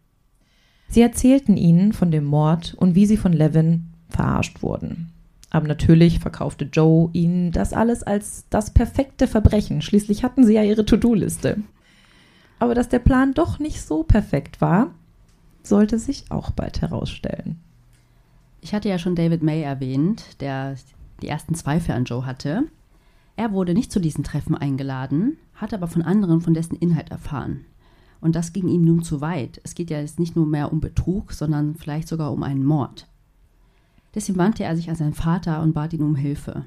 A: Sie erzählten ihnen von dem Mord und wie sie von Levin verarscht wurden. Aber natürlich verkaufte Joe ihnen das alles als das perfekte Verbrechen. Schließlich hatten sie ja ihre To-Do-Liste. Aber dass der Plan doch nicht so perfekt war, sollte sich auch bald herausstellen.
B: Ich hatte ja schon David May erwähnt, der die ersten Zweifel an Joe hatte. Er wurde nicht zu diesen Treffen eingeladen, hat aber von anderen von dessen Inhalt erfahren. Und das ging ihm nun zu weit. Es geht ja jetzt nicht nur mehr um Betrug, sondern vielleicht sogar um einen Mord. Deswegen wandte er sich an seinen Vater und bat ihn um Hilfe.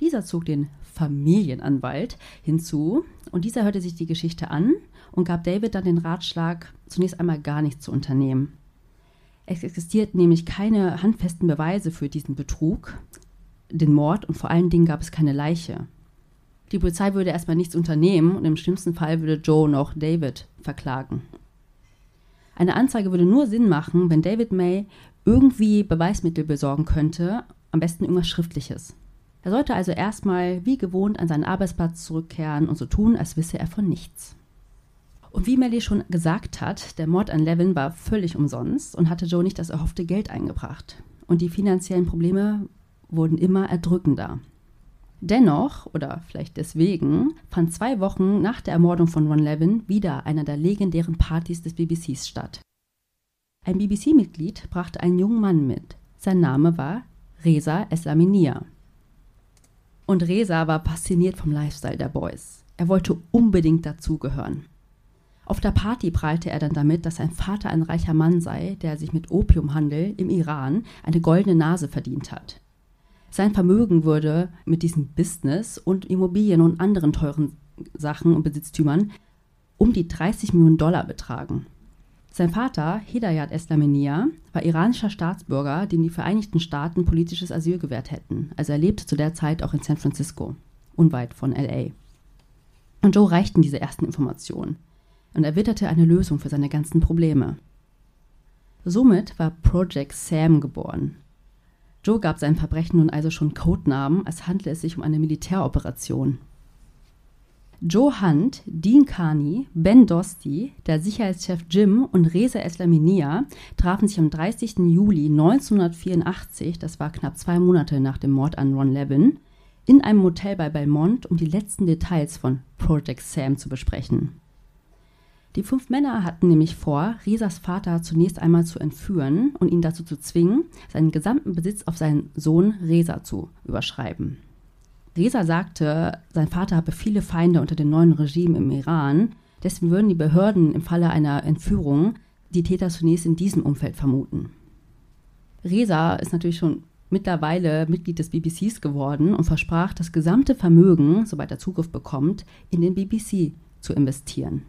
B: Dieser zog den Familienanwalt hinzu und dieser hörte sich die Geschichte an und gab David dann den Ratschlag, zunächst einmal gar nichts zu unternehmen. Es existiert nämlich keine handfesten Beweise für diesen Betrug, den Mord und vor allen Dingen gab es keine Leiche. Die Polizei würde erstmal nichts unternehmen und im schlimmsten Fall würde Joe noch David verklagen. Eine Anzeige würde nur Sinn machen, wenn David May irgendwie Beweismittel besorgen könnte, am besten irgendwas Schriftliches. Er sollte also erstmal wie gewohnt an seinen Arbeitsplatz zurückkehren und so tun, als wisse er von nichts. Und wie Melly schon gesagt hat, der Mord an Levin war völlig umsonst und hatte Joe nicht das erhoffte Geld eingebracht. Und die finanziellen Probleme wurden immer erdrückender. Dennoch, oder vielleicht deswegen, fand zwei Wochen nach der Ermordung von Ron Levin wieder einer der legendären Partys des BBCs statt. Ein BBC-Mitglied brachte einen jungen Mann mit. Sein Name war Reza Eslaminia. Und Reza war fasziniert vom Lifestyle der Boys. Er wollte unbedingt dazugehören. Auf der Party prahlte er dann damit, dass sein Vater ein reicher Mann sei, der sich mit Opiumhandel im Iran eine goldene Nase verdient hat. Sein Vermögen würde mit diesem Business und Immobilien und anderen teuren Sachen und Besitztümern um die 30 Millionen Dollar betragen. Sein Vater, Hidayat Eslamenia, war iranischer Staatsbürger, dem die Vereinigten Staaten politisches Asyl gewährt hätten. Also er lebte zu der Zeit auch in San Francisco, unweit von LA. Und Joe reichten diese ersten Informationen und er witterte eine Lösung für seine ganzen Probleme. Somit war Project Sam geboren. Joe gab seinem Verbrechen nun also schon Codenamen, als handle es sich um eine Militäroperation. Joe Hunt, Dean Carney, Ben Dosti, der Sicherheitschef Jim und Reza Eslaminia trafen sich am 30. Juli 1984, das war knapp zwei Monate nach dem Mord an Ron Levin, in einem Motel bei Belmont, um die letzten Details von Project Sam zu besprechen. Die fünf Männer hatten nämlich vor, Risas Vater zunächst einmal zu entführen und ihn dazu zu zwingen, seinen gesamten Besitz auf seinen Sohn Resa zu überschreiben. Resa sagte, sein Vater habe viele Feinde unter dem neuen Regime im Iran, deswegen würden die Behörden im Falle einer Entführung die Täter zunächst in diesem Umfeld vermuten. Resa ist natürlich schon mittlerweile Mitglied des BBCs geworden und versprach, das gesamte Vermögen, sobald er Zugriff bekommt, in den BBC zu investieren.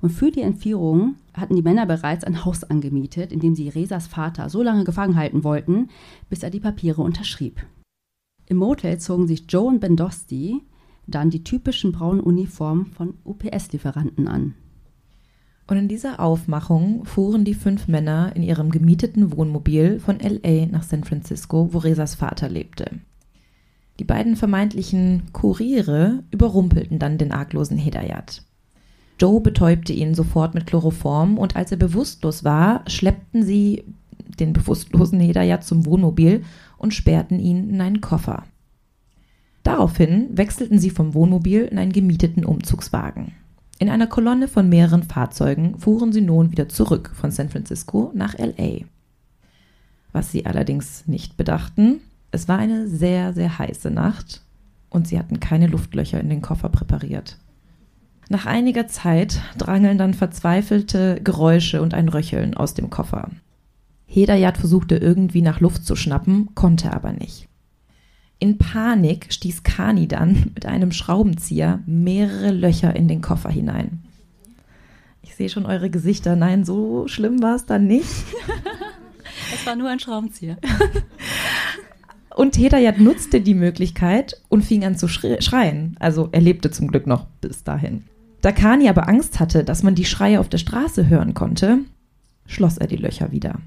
B: Und für die Entführung hatten die Männer bereits ein Haus angemietet, in dem sie Resas Vater so lange gefangen halten wollten, bis er die Papiere unterschrieb. Im Motel zogen sich Joe und Ben Dosti dann die typischen braunen Uniformen von UPS-Lieferanten an.
A: Und in dieser Aufmachung fuhren die fünf Männer in ihrem gemieteten Wohnmobil von LA nach San Francisco, wo Resas Vater lebte. Die beiden vermeintlichen Kuriere überrumpelten dann den arglosen Hedayat. Joe betäubte ihn sofort mit Chloroform und als er bewusstlos war, schleppten sie den bewusstlosen Hedayat zum Wohnmobil und sperrten ihn in einen Koffer. Daraufhin wechselten sie vom Wohnmobil in einen gemieteten Umzugswagen. In einer Kolonne von mehreren Fahrzeugen fuhren sie nun wieder zurück von San Francisco nach LA. Was sie allerdings nicht bedachten, es war eine sehr, sehr heiße Nacht und sie hatten keine Luftlöcher in den Koffer präpariert. Nach einiger Zeit drangeln dann verzweifelte Geräusche und ein Röcheln aus dem Koffer. Hedayat versuchte irgendwie nach Luft zu schnappen, konnte aber nicht. In Panik stieß Kani dann mit einem Schraubenzieher mehrere Löcher in den Koffer hinein. Ich sehe schon eure Gesichter. Nein, so schlimm war es dann nicht. *laughs*
B: Es war nur ein Schraubenzieher. *laughs*
A: Und Hedayat nutzte die Möglichkeit und fing an zu schreien. Also er lebte zum Glück noch bis dahin. Da Kani aber Angst hatte, dass man die Schreie auf der Straße hören konnte, schloss er die Löcher wieder.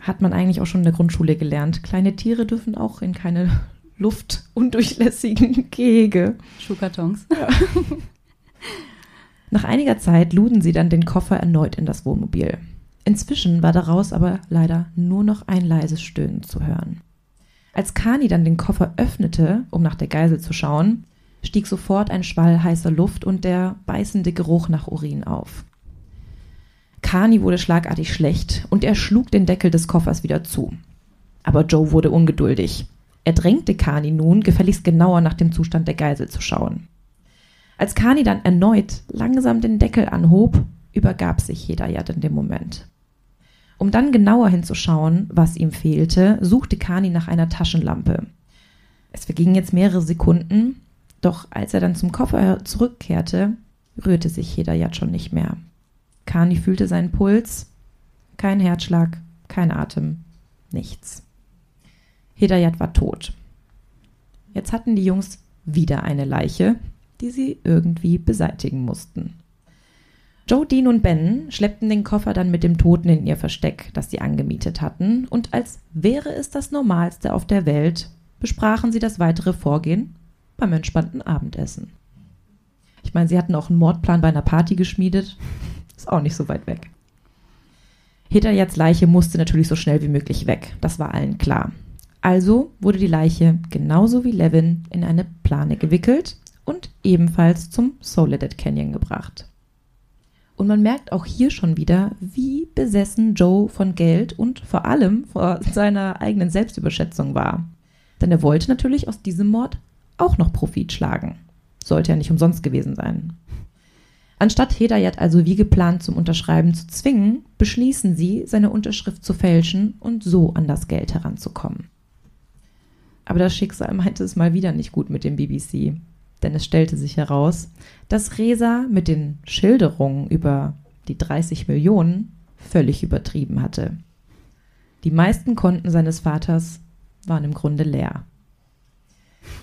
A: Hat man eigentlich auch schon in der Grundschule gelernt. Kleine Tiere dürfen auch in keine *laughs* luftundurchlässigen *laughs* Gehege.
B: Schuhkartons. Ja.
A: Nach einiger Zeit luden sie dann den Koffer erneut in das Wohnmobil. Inzwischen war daraus aber leider nur noch ein leises Stöhnen zu hören. Als Kani dann den Koffer öffnete, um nach der Geisel zu schauen, stieg sofort ein Schwall heißer Luft und der beißende Geruch nach Urin auf. Kani wurde schlagartig schlecht und er schlug den Deckel des Koffers wieder zu. Aber Joe wurde ungeduldig. Er drängte Kani nun, gefälligst genauer nach dem Zustand der Geisel zu schauen. Als Kani dann erneut langsam den Deckel anhob, übergab sich Hedayat in dem Moment. Um dann genauer hinzuschauen, was ihm fehlte, suchte Kani nach einer Taschenlampe. Es vergingen jetzt mehrere Sekunden, doch als er dann zum Koffer zurückkehrte, rührte sich Hedayat schon nicht mehr. Kani fühlte seinen Puls, kein Herzschlag, kein Atem, nichts. Hedayat war tot. Jetzt hatten die Jungs wieder eine Leiche, die sie irgendwie beseitigen mussten. Joe, Dean und Ben schleppten den Koffer dann mit dem Toten in ihr Versteck, das sie angemietet hatten, und als wäre es das Normalste auf der Welt, besprachen sie das weitere Vorgehen beim entspannten Abendessen. Ich meine, sie hatten auch einen Mordplan bei einer Party geschmiedet. Ist auch nicht so weit weg. Hedayats Leiche musste natürlich so schnell wie möglich weg. Das war allen klar. Also wurde die Leiche genauso wie Levin in eine Plane gewickelt und ebenfalls zum Soledad Canyon gebracht. Und man merkt auch hier schon wieder, wie besessen Joe von Geld und vor allem vor seiner eigenen Selbstüberschätzung war. Denn er wollte natürlich aus diesem Mord auch noch Profit schlagen. Sollte ja nicht umsonst gewesen sein. Anstatt Hedayat also wie geplant zum Unterschreiben zu zwingen, beschließen sie, seine Unterschrift zu fälschen und so an das Geld heranzukommen. Aber das Schicksal meinte es mal wieder nicht gut mit dem BBC denn es stellte sich heraus, dass Reza mit den Schilderungen über die 30 Millionen völlig übertrieben hatte. Die meisten Konten seines Vaters waren im Grunde leer.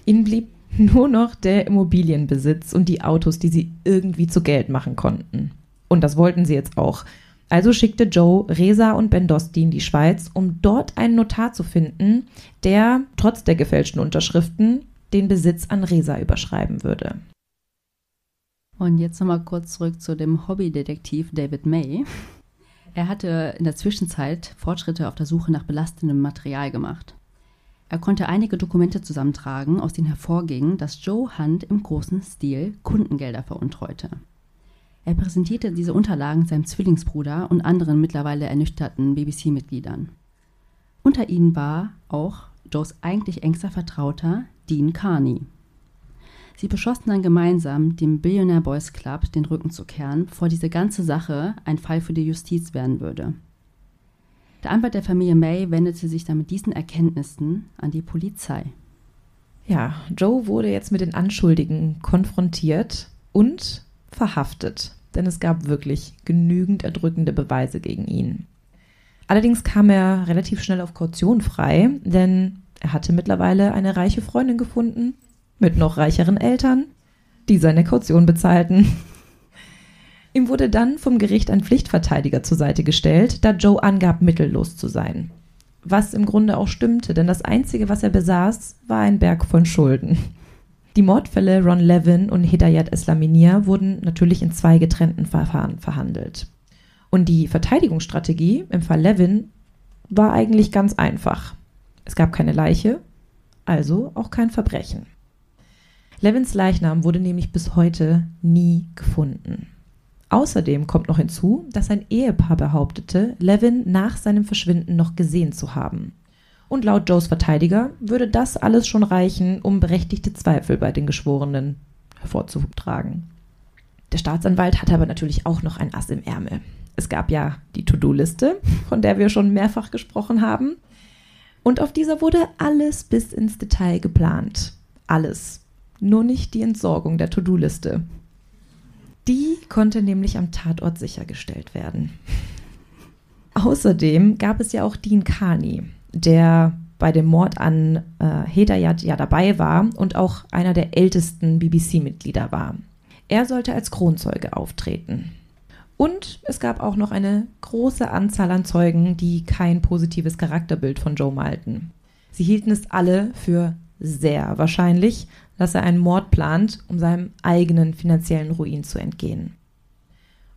A: Ihnen blieb *laughs* nur noch der Immobilienbesitz und die Autos, die sie irgendwie zu Geld machen konnten. Und das wollten sie jetzt auch. Also schickte Joe Reza und Ben Dosti in die Schweiz, um dort einen Notar zu finden, der trotz der gefälschten Unterschriften den Besitz an Resa überschreiben würde.
B: Und jetzt nochmal kurz zurück zu dem Hobbydetektiv David May. Er hatte in der Zwischenzeit Fortschritte auf der Suche nach belastendem Material gemacht. Er konnte einige Dokumente zusammentragen, aus denen hervorging, dass Joe Hunt im großen Stil Kundengelder veruntreute. Er präsentierte diese Unterlagen seinem Zwillingsbruder und anderen mittlerweile ernüchterten BBC-Mitgliedern. Unter ihnen war auch Joes eigentlich engster Vertrauter Dean Carney. Sie beschlossen dann gemeinsam, dem Billionaire Boys Club den Rücken zu kehren, bevor diese ganze Sache ein Fall für die Justiz werden würde. Der Anwalt der Familie May wendete sich dann mit diesen Erkenntnissen an die Polizei.
A: Ja, Joe wurde jetzt mit den Anschuldigen konfrontiert und verhaftet, denn es gab wirklich genügend erdrückende Beweise gegen ihn. Allerdings kam er relativ schnell auf Kaution frei, denn er hatte mittlerweile eine reiche Freundin gefunden, mit noch reicheren Eltern, die seine Kaution bezahlten. Ihm wurde dann vom Gericht ein Pflichtverteidiger zur Seite gestellt, da Joe angab, mittellos zu sein. Was im Grunde auch stimmte, denn das Einzige, was er besaß, war ein Berg von Schulden. Die Mordfälle Ron Levin und Hidayat Eslaminier wurden natürlich in zwei getrennten Verfahren verhandelt. Und die Verteidigungsstrategie im Fall Levin war eigentlich ganz einfach. Es gab keine Leiche, also auch kein Verbrechen. Levins Leichnam wurde nämlich bis heute nie gefunden. Außerdem kommt noch hinzu, dass ein Ehepaar behauptete, Levin nach seinem Verschwinden noch gesehen zu haben. Und laut Joes Verteidiger würde das alles schon reichen, um berechtigte Zweifel bei den Geschworenen hervorzutragen. Der Staatsanwalt hatte aber natürlich auch noch ein Ass im Ärmel. Es gab ja die To-Do-Liste, von der wir schon mehrfach gesprochen haben. Und auf dieser wurde alles bis ins Detail geplant. Alles. Nur nicht die Entsorgung der To-Do-Liste. Die konnte nämlich am Tatort sichergestellt werden. Außerdem gab es ja auch Dean Carney, der bei dem Mord an äh, Hedayat ja dabei war und auch einer der ältesten BBC-Mitglieder war. Er sollte als Kronzeuge auftreten. Und es gab auch noch eine große Anzahl an Zeugen, die kein positives Charakterbild von Joe malten. Sie hielten es alle für sehr wahrscheinlich, dass er einen Mord plant, um seinem eigenen finanziellen Ruin zu entgehen.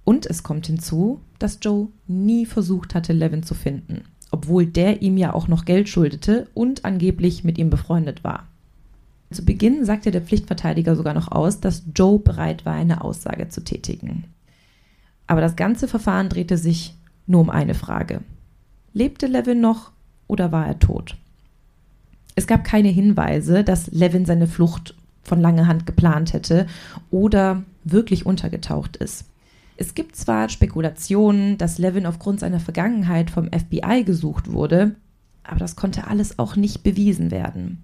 A: Und es kommt hinzu, dass Joe nie versucht hatte, Levin zu finden, obwohl der ihm ja auch noch Geld schuldete und angeblich mit ihm befreundet war. Zu Beginn sagte der Pflichtverteidiger sogar noch aus, dass Joe bereit war, eine Aussage zu tätigen. Aber das ganze Verfahren drehte sich nur um eine Frage. Lebte Levin noch oder war er tot? Es gab keine Hinweise, dass Levin seine Flucht von langer Hand geplant hätte oder wirklich untergetaucht ist. Es gibt zwar Spekulationen, dass Levin aufgrund seiner Vergangenheit vom FBI gesucht wurde, aber das konnte alles auch nicht bewiesen werden.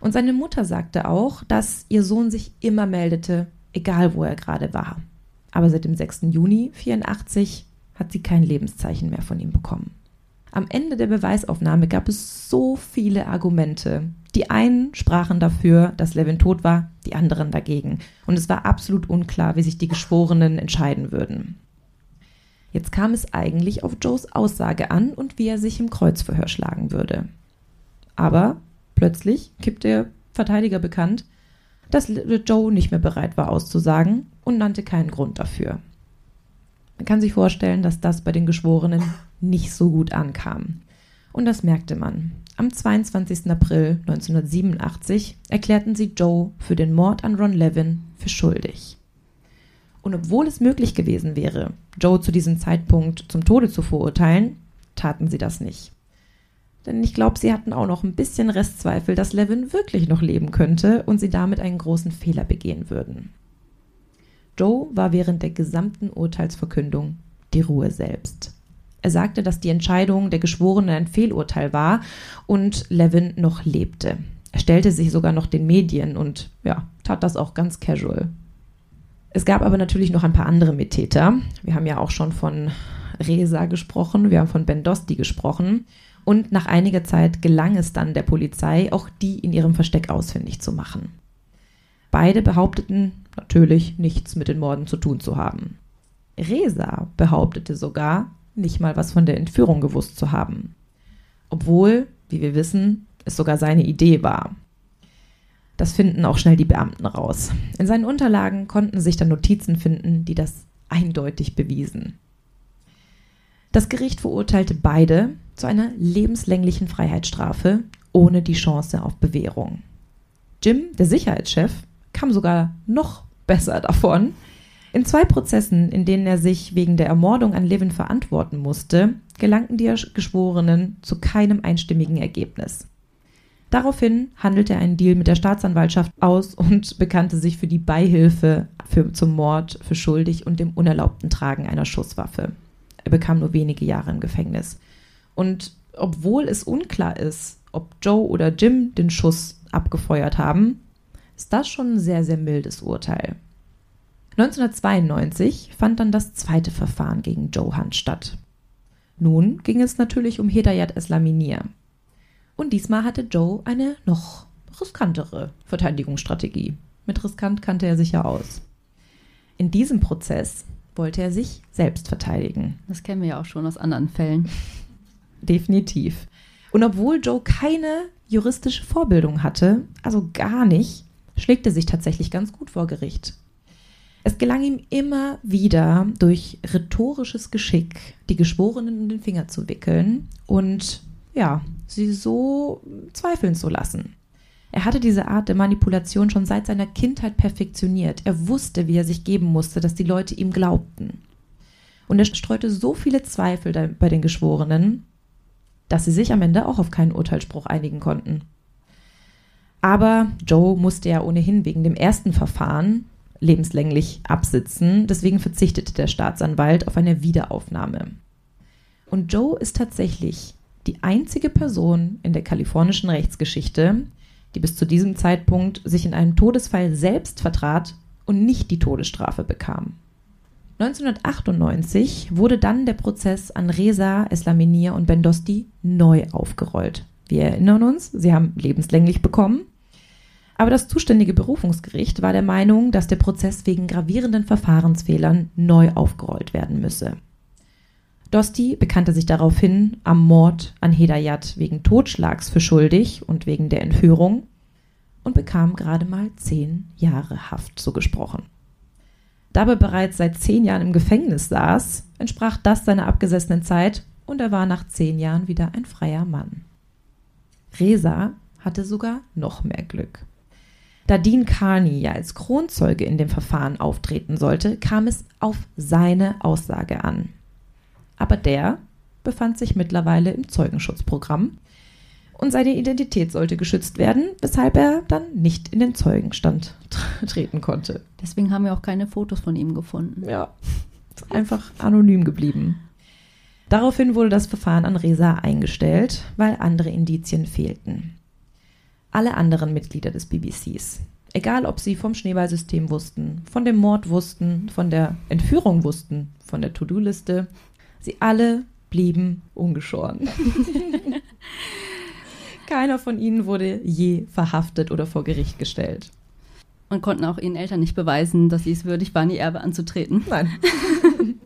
A: Und seine Mutter sagte auch, dass ihr Sohn sich immer meldete, egal wo er gerade war. Aber seit dem 6. Juni 84 hat sie kein Lebenszeichen mehr von ihm bekommen. Am Ende der Beweisaufnahme gab es so viele Argumente. Die einen sprachen dafür, dass Levin tot war, die anderen dagegen. Und es war absolut unklar, wie sich die Geschworenen entscheiden würden. Jetzt kam es eigentlich auf Joes Aussage an und wie er sich im Kreuzverhör schlagen würde. Aber plötzlich gibt der Verteidiger bekannt, dass Joe nicht mehr bereit war auszusagen und nannte keinen Grund dafür. Man kann sich vorstellen, dass das bei den Geschworenen nicht so gut ankam. Und das merkte man. Am 22. April 1987 erklärten sie Joe für den Mord an Ron Levin für schuldig. Und obwohl es möglich gewesen wäre, Joe zu diesem Zeitpunkt zum Tode zu verurteilen, taten sie das nicht. Denn ich glaube, sie hatten auch noch ein bisschen Restzweifel, dass Levin wirklich noch leben könnte und sie damit einen großen Fehler begehen würden. Joe war während der gesamten Urteilsverkündung die Ruhe selbst. Er sagte, dass die Entscheidung der Geschworenen ein Fehlurteil war und Levin noch lebte. Er stellte sich sogar noch den Medien und ja, tat das auch ganz casual. Es gab aber natürlich noch ein paar andere Mittäter. Wir haben ja auch schon von Reza gesprochen, wir haben von Ben Dosti gesprochen. Und nach einiger Zeit gelang es dann der Polizei, auch die in ihrem Versteck ausfindig zu machen. Beide behaupteten natürlich nichts mit den Morden zu tun zu haben. Reza behauptete sogar, nicht mal was von der Entführung gewusst zu haben. Obwohl, wie wir wissen, es sogar seine Idee war. Das finden auch schnell die Beamten raus. In seinen Unterlagen konnten sich dann Notizen finden, die das eindeutig bewiesen. Das Gericht verurteilte beide zu einer lebenslänglichen Freiheitsstrafe ohne die Chance auf Bewährung. Jim, der Sicherheitschef, kam sogar noch besser davon. In zwei Prozessen, in denen er sich wegen der Ermordung an Levin verantworten musste, gelangten die Geschworenen zu keinem einstimmigen Ergebnis. Daraufhin handelte er einen Deal mit der Staatsanwaltschaft aus und *laughs* bekannte sich für die Beihilfe für, zum Mord für schuldig und dem unerlaubten Tragen einer Schusswaffe. Er bekam nur wenige Jahre im Gefängnis. Und obwohl es unklar ist, ob Joe oder Jim den Schuss abgefeuert haben, ist das schon ein sehr, sehr mildes Urteil. 1992 fand dann das zweite Verfahren gegen Joe Hunt statt. Nun ging es natürlich um Hedayat Eslaminier. Und diesmal hatte Joe eine noch riskantere Verteidigungsstrategie. Mit riskant kannte er sich ja aus. In diesem Prozess wollte er sich selbst verteidigen.
B: Das kennen wir ja auch schon aus anderen Fällen. *laughs*
A: Definitiv. Und obwohl Joe keine juristische Vorbildung hatte, also gar nicht, schlägt er sich tatsächlich ganz gut vor Gericht. Es gelang ihm immer wieder durch rhetorisches Geschick, die Geschworenen um den Finger zu wickeln und ja, sie so zweifeln zu lassen. Er hatte diese Art der Manipulation schon seit seiner Kindheit perfektioniert. Er wusste, wie er sich geben musste, dass die Leute ihm glaubten. Und er streute so viele Zweifel bei den Geschworenen, dass sie sich am Ende auch auf keinen Urteilsspruch einigen konnten. Aber Joe musste ja ohnehin wegen dem ersten Verfahren lebenslänglich absitzen, deswegen verzichtete der Staatsanwalt auf eine Wiederaufnahme. Und Joe ist tatsächlich die einzige Person in der kalifornischen Rechtsgeschichte, die bis zu diesem Zeitpunkt sich in einem Todesfall selbst vertrat und nicht die Todesstrafe bekam. 1998 wurde dann der Prozess an Reza, Eslaminier und Bendosti neu aufgerollt. Wir erinnern uns, sie haben lebenslänglich bekommen. Aber das zuständige Berufungsgericht war der Meinung, dass der Prozess wegen gravierenden Verfahrensfehlern neu aufgerollt werden müsse. Dosti bekannte sich daraufhin am Mord an Hedayat wegen Totschlags für schuldig und wegen der Entführung und bekam gerade mal zehn Jahre Haft zugesprochen. Da er bereits seit zehn Jahren im Gefängnis saß, entsprach das seiner abgesessenen Zeit und er war nach zehn Jahren wieder ein freier Mann. Reza hatte sogar noch mehr Glück. Da Dean Carney ja als Kronzeuge in dem Verfahren auftreten sollte, kam es auf seine Aussage an. Aber der befand sich mittlerweile im Zeugenschutzprogramm und seine Identität sollte geschützt werden, weshalb er dann nicht in den Zeugenstand *laughs* treten konnte.
B: Deswegen haben wir auch keine Fotos von ihm gefunden.
A: Ja, einfach anonym geblieben. Daraufhin wurde das Verfahren an Reza eingestellt, weil andere Indizien fehlten. Alle anderen Mitglieder des BBCs, egal ob sie vom Schneeballsystem wussten, von dem Mord wussten, von der Entführung wussten, von der To-Do-Liste, sie alle blieben ungeschoren. *laughs* Keiner von ihnen wurde je verhaftet oder vor Gericht gestellt.
B: Und konnten auch ihren Eltern nicht beweisen, dass sie es würdig waren, ihr Erbe anzutreten.
A: Nein. *laughs* *laughs*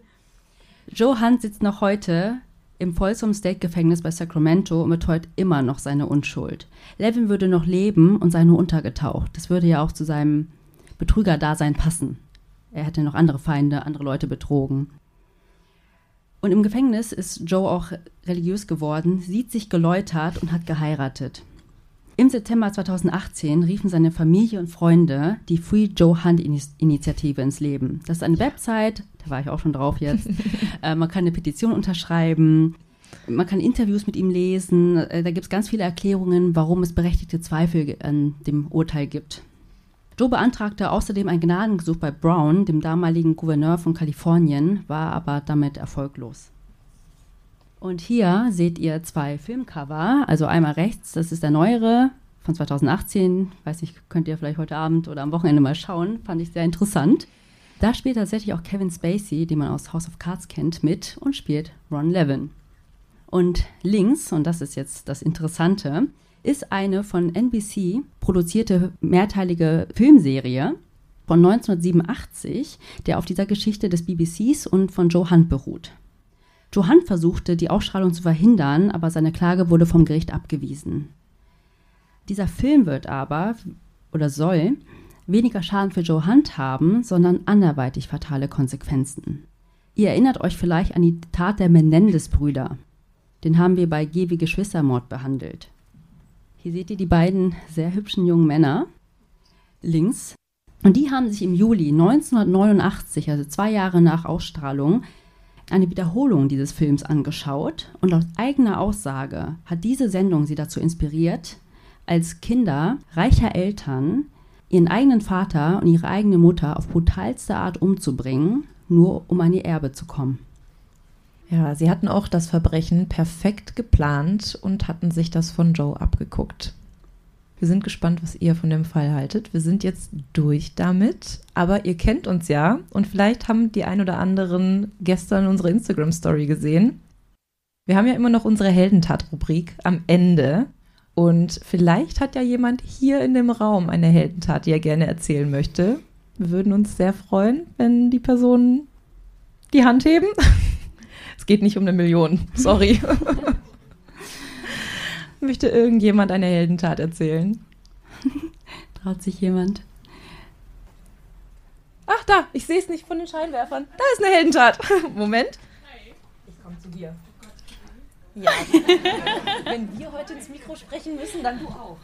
B: Joe Hunt sitzt noch heute im Folsom State Gefängnis bei Sacramento und beteuert immer noch seine Unschuld. Levin würde noch leben und sei nur untergetaucht. Das würde ja auch zu seinem Betrügerdasein passen. Er hätte noch andere Feinde, andere Leute betrogen. Und im Gefängnis ist Joe auch religiös geworden, sieht sich geläutert und hat geheiratet. Im September 2018 riefen seine Familie und Freunde die Free Joe Hunt Initiative ins Leben. Das ist eine Website, da war ich auch schon drauf jetzt. *laughs* äh, man kann eine Petition unterschreiben, man kann Interviews mit ihm lesen. Äh, da gibt es ganz viele Erklärungen, warum es berechtigte Zweifel an dem Urteil gibt. Joe beantragte außerdem ein Gnadengesuch bei Brown, dem damaligen Gouverneur von Kalifornien, war aber damit erfolglos. Und hier seht ihr zwei Filmcover. Also einmal rechts, das ist der neuere von 2018. Weiß nicht, könnt ihr vielleicht heute Abend oder am Wochenende mal schauen. Fand ich sehr interessant. Da spielt tatsächlich auch Kevin Spacey, den man aus House of Cards kennt, mit und spielt Ron Levin. Und links, und das ist jetzt das Interessante, ist eine von NBC produzierte mehrteilige Filmserie von 1987, der auf dieser Geschichte des BBCs und von Joe Hunt beruht. Joe Hunt versuchte, die Ausstrahlung zu verhindern, aber seine Klage wurde vom Gericht abgewiesen. Dieser Film wird aber oder soll weniger Schaden für Joe Hunt haben, sondern anderweitig fatale Konsequenzen. Ihr erinnert euch vielleicht an die Tat der Menendez-Brüder. Den haben wir bei G wie Geschwistermord behandelt. Hier seht ihr die beiden sehr hübschen jungen Männer links. Und die haben sich im Juli 1989, also zwei Jahre nach Ausstrahlung, eine Wiederholung dieses Films angeschaut und laut eigener Aussage hat diese Sendung sie dazu inspiriert, als Kinder reicher Eltern ihren eigenen Vater und ihre eigene Mutter auf brutalste Art umzubringen, nur um an ihr Erbe zu kommen.
A: Ja, sie hatten auch das Verbrechen perfekt geplant und hatten sich das von Joe abgeguckt. Wir sind gespannt, was ihr von dem Fall haltet. Wir sind jetzt durch damit, aber ihr kennt uns ja und vielleicht haben die ein oder anderen gestern unsere Instagram-Story gesehen. Wir haben ja immer noch unsere Heldentat-Rubrik am Ende und vielleicht hat ja jemand hier in dem Raum eine Heldentat, die er gerne erzählen möchte. Wir würden uns sehr freuen, wenn die Personen die Hand heben. *laughs* es geht nicht um eine Million, sorry. *laughs* Möchte irgendjemand eine Heldentat erzählen? *laughs*
B: Traut sich jemand?
A: Ach, da, ich sehe es nicht von den Scheinwerfern. Da ist eine Heldentat. *laughs* Moment. Ich komme zu dir. Ja. *laughs* Wenn wir heute ins Mikro sprechen müssen, dann du auch.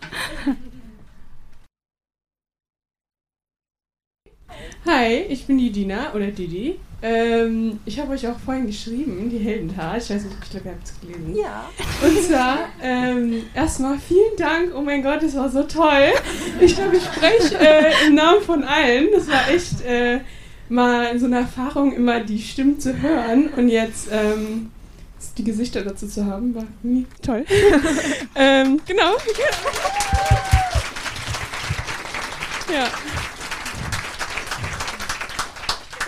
C: Hi, ich bin die Dina oder Didi. Ähm, ich habe euch auch vorhin geschrieben, die Heldentat. Ich weiß nicht, ich glaube, ihr habt es gelesen.
A: Ja.
C: Und zwar, ähm, erstmal vielen Dank. Oh mein Gott, das war so toll. Ich glaube, ich spreche äh, im Namen von allen. Das war echt äh, mal so eine Erfahrung, immer die Stimmen zu hören. Und jetzt ähm, die Gesichter dazu zu haben, war irgendwie toll. *laughs* ähm, genau. ja.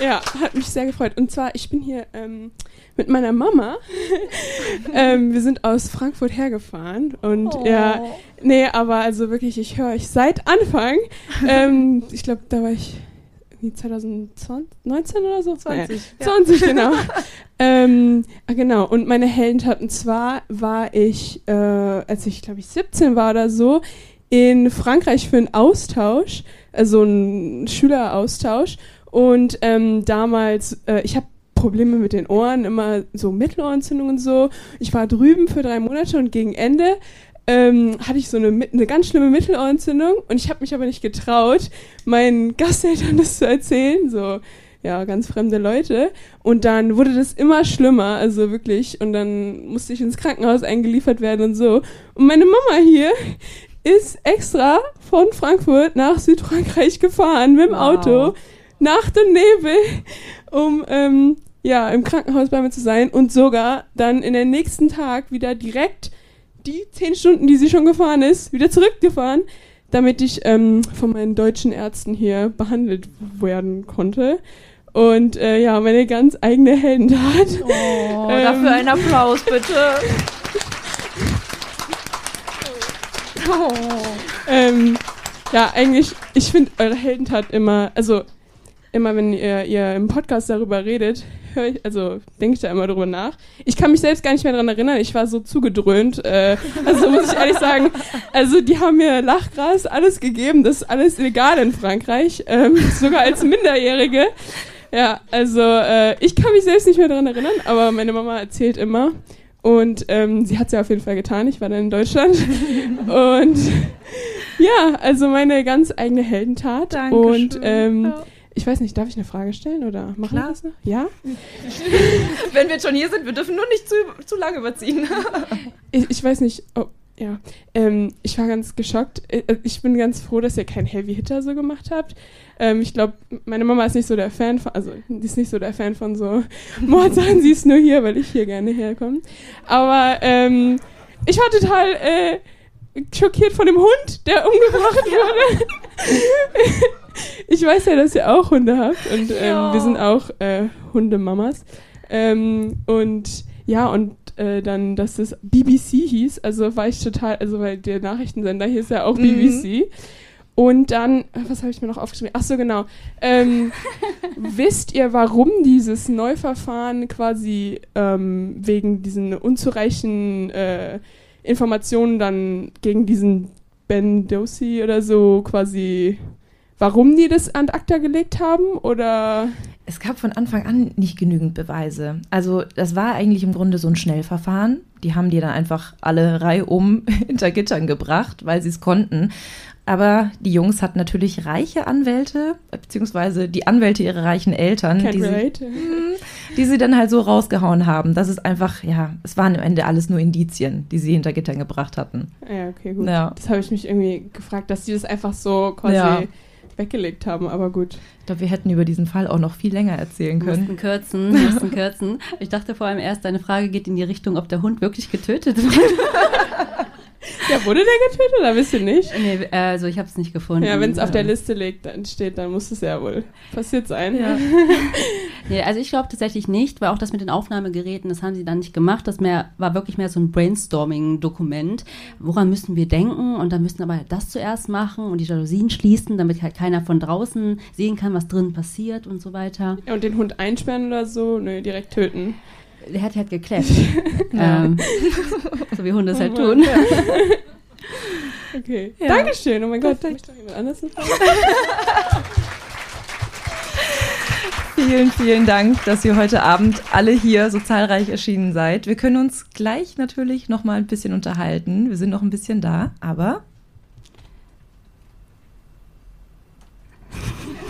C: Ja, hat mich sehr gefreut. Und zwar, ich bin hier ähm, mit meiner Mama. *laughs* ähm, wir sind aus Frankfurt hergefahren und oh. ja, nee, aber also wirklich, ich höre euch seit Anfang. ähm, *laughs* ich glaube, da war ich 2019 oder so?
A: 20.
C: Ja. 20, genau. *laughs* ähm, ah, genau. Und meine Heldentaten zwar war ich, äh, als ich glaube ich 17 war oder so, in Frankreich für einen Austausch, also einen Schüleraustausch. Und ähm, damals, äh, ich habe Probleme mit den Ohren, immer so Mittelohrentzündung und so. Ich war drüben für drei Monate und gegen Ende ähm, hatte ich so eine, eine ganz schlimme Mittelohrentzündung und ich habe mich aber nicht getraut, meinen Gasteltern das zu erzählen, so ja, ganz fremde Leute. Und dann wurde das immer schlimmer, also wirklich. Und dann musste ich ins Krankenhaus eingeliefert werden und so. Und meine Mama hier ist extra von Frankfurt nach Südfrankreich gefahren mit dem wow. Auto, Nacht und Nebel, um ähm, ja im Krankenhaus bei mir zu sein und sogar dann in den nächsten Tag wieder direkt die zehn Stunden, die sie schon gefahren ist, wieder zurückgefahren, damit ich ähm, von meinen deutschen Ärzten hier behandelt werden konnte. Und äh, ja, meine ganz eigene Heldentat.
A: Oh, ähm, dafür einen Applaus bitte.
C: oh. *laughs* ähm, ja, eigentlich, ich finde eure Heldentat immer, also immer wenn ihr, ihr im Podcast darüber redet, höre ich, also denke ich da immer drüber nach. Ich kann mich selbst gar nicht mehr daran erinnern, ich war so zugedröhnt. Äh, also muss ich ehrlich sagen, also die haben mir Lachgras, alles gegeben, das ist alles illegal in Frankreich, ähm, *laughs* sogar als Minderjährige. Ja, also äh, ich kann mich selbst nicht mehr daran erinnern, aber meine Mama erzählt immer. Und ähm, sie hat es ja auf jeden Fall getan. Ich war dann in Deutschland. und ja, also meine ganz eigene Heldentat.
A: Dankeschön.
C: Und ähm, ja ich weiß nicht, darf ich eine Frage stellen oder machen Klar. wir das noch? Ja? *laughs*
A: Wenn wir jetzt schon hier sind, wir dürfen nur nicht zu, zu lange überziehen. *laughs*
C: ich, ich weiß nicht, oh, ja. Ähm, ich war ganz geschockt. Äh, äh, ich bin ganz froh, dass ihr keinen Heavy Hitter so gemacht habt. Ähm, ich glaube, meine Mama ist nicht so der Fan von, also die ist nicht so der Fan von so *laughs* Mordsachen. Sie ist nur hier, weil ich hier gerne herkomme. Aber ähm, ich war total äh, schockiert von dem Hund, der umgebracht wurde. Ich weiß ja, dass ihr auch Hunde habt und ähm, ja. wir sind auch äh, Hundemamas. Ähm, und ja, und äh, dann, dass das BBC hieß, also war ich total, also weil der Nachrichtensender ist ja auch mhm. BBC. Und dann, was habe ich mir noch aufgeschrieben? Ach so, genau. Ähm, *laughs* wisst ihr, warum dieses Neuverfahren quasi ähm, wegen diesen unzureichenden äh, Informationen dann gegen diesen Ben Dosi oder so quasi warum die das an ACTA gelegt haben oder?
A: Es gab von Anfang an nicht genügend Beweise. Also das war eigentlich im Grunde so ein Schnellverfahren. Die haben die dann einfach alle reihum *laughs* hinter Gittern gebracht, weil sie es konnten. Aber die Jungs hatten natürlich reiche Anwälte, beziehungsweise die Anwälte ihrer reichen Eltern, die sie, die sie, dann halt so rausgehauen haben. Das ist einfach, ja, es waren am Ende alles nur Indizien, die sie hinter Gittern gebracht hatten.
C: Ja, okay, gut. Ja. Das habe ich mich irgendwie gefragt, dass die das einfach so quasi ja weggelegt haben, aber gut.
A: Ich glaube, wir hätten über diesen Fall auch noch viel länger erzählen können.
B: Mussten kürzen, mussten kürzen. Ich dachte vor allem erst, deine Frage geht in die Richtung, ob der Hund wirklich getötet wurde. *laughs* *laughs*
C: Ja, wurde der getötet oder wisst ihr nicht?
B: Nee, also ich habe es nicht gefunden.
C: Ja, wenn es auf der Liste liegt, dann steht, dann muss es ja wohl passiert sein.
B: Ja. *laughs* nee, also ich glaube tatsächlich nicht, weil auch das mit den Aufnahmegeräten, das haben sie dann nicht gemacht. Das mehr, war wirklich mehr so ein Brainstorming-Dokument. Woran müssen wir denken? Und dann müssen aber das zuerst machen und die Jalousien schließen, damit halt keiner von draußen sehen kann, was drin passiert und so weiter.
C: Ja, und den Hund einsperren oder so? Nö, direkt töten
B: der hat halt gekläfft. *laughs* ähm, so wie Hunde es halt tun. Ja.
C: Okay. Ja. Dankeschön. Oh mein Gott, da doch jemand anders *laughs*
A: Vielen, vielen Dank, dass ihr heute Abend alle hier so zahlreich erschienen seid. Wir können uns gleich natürlich noch mal ein bisschen unterhalten. Wir sind noch ein bisschen da, aber *laughs*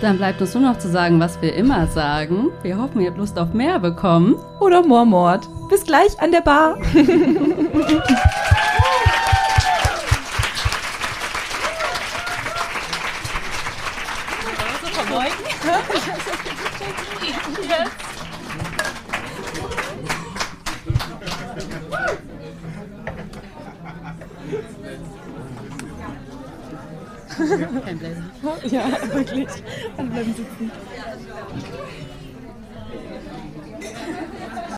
B: Dann bleibt uns nur noch zu sagen, was wir immer sagen. Wir hoffen, ihr habt Lust auf mehr bekommen.
A: Oder Mormord. Bis gleich an der Bar. *laughs*
B: Kein Blazer.
A: Ja, wirklich. Alle bleiben sitzen.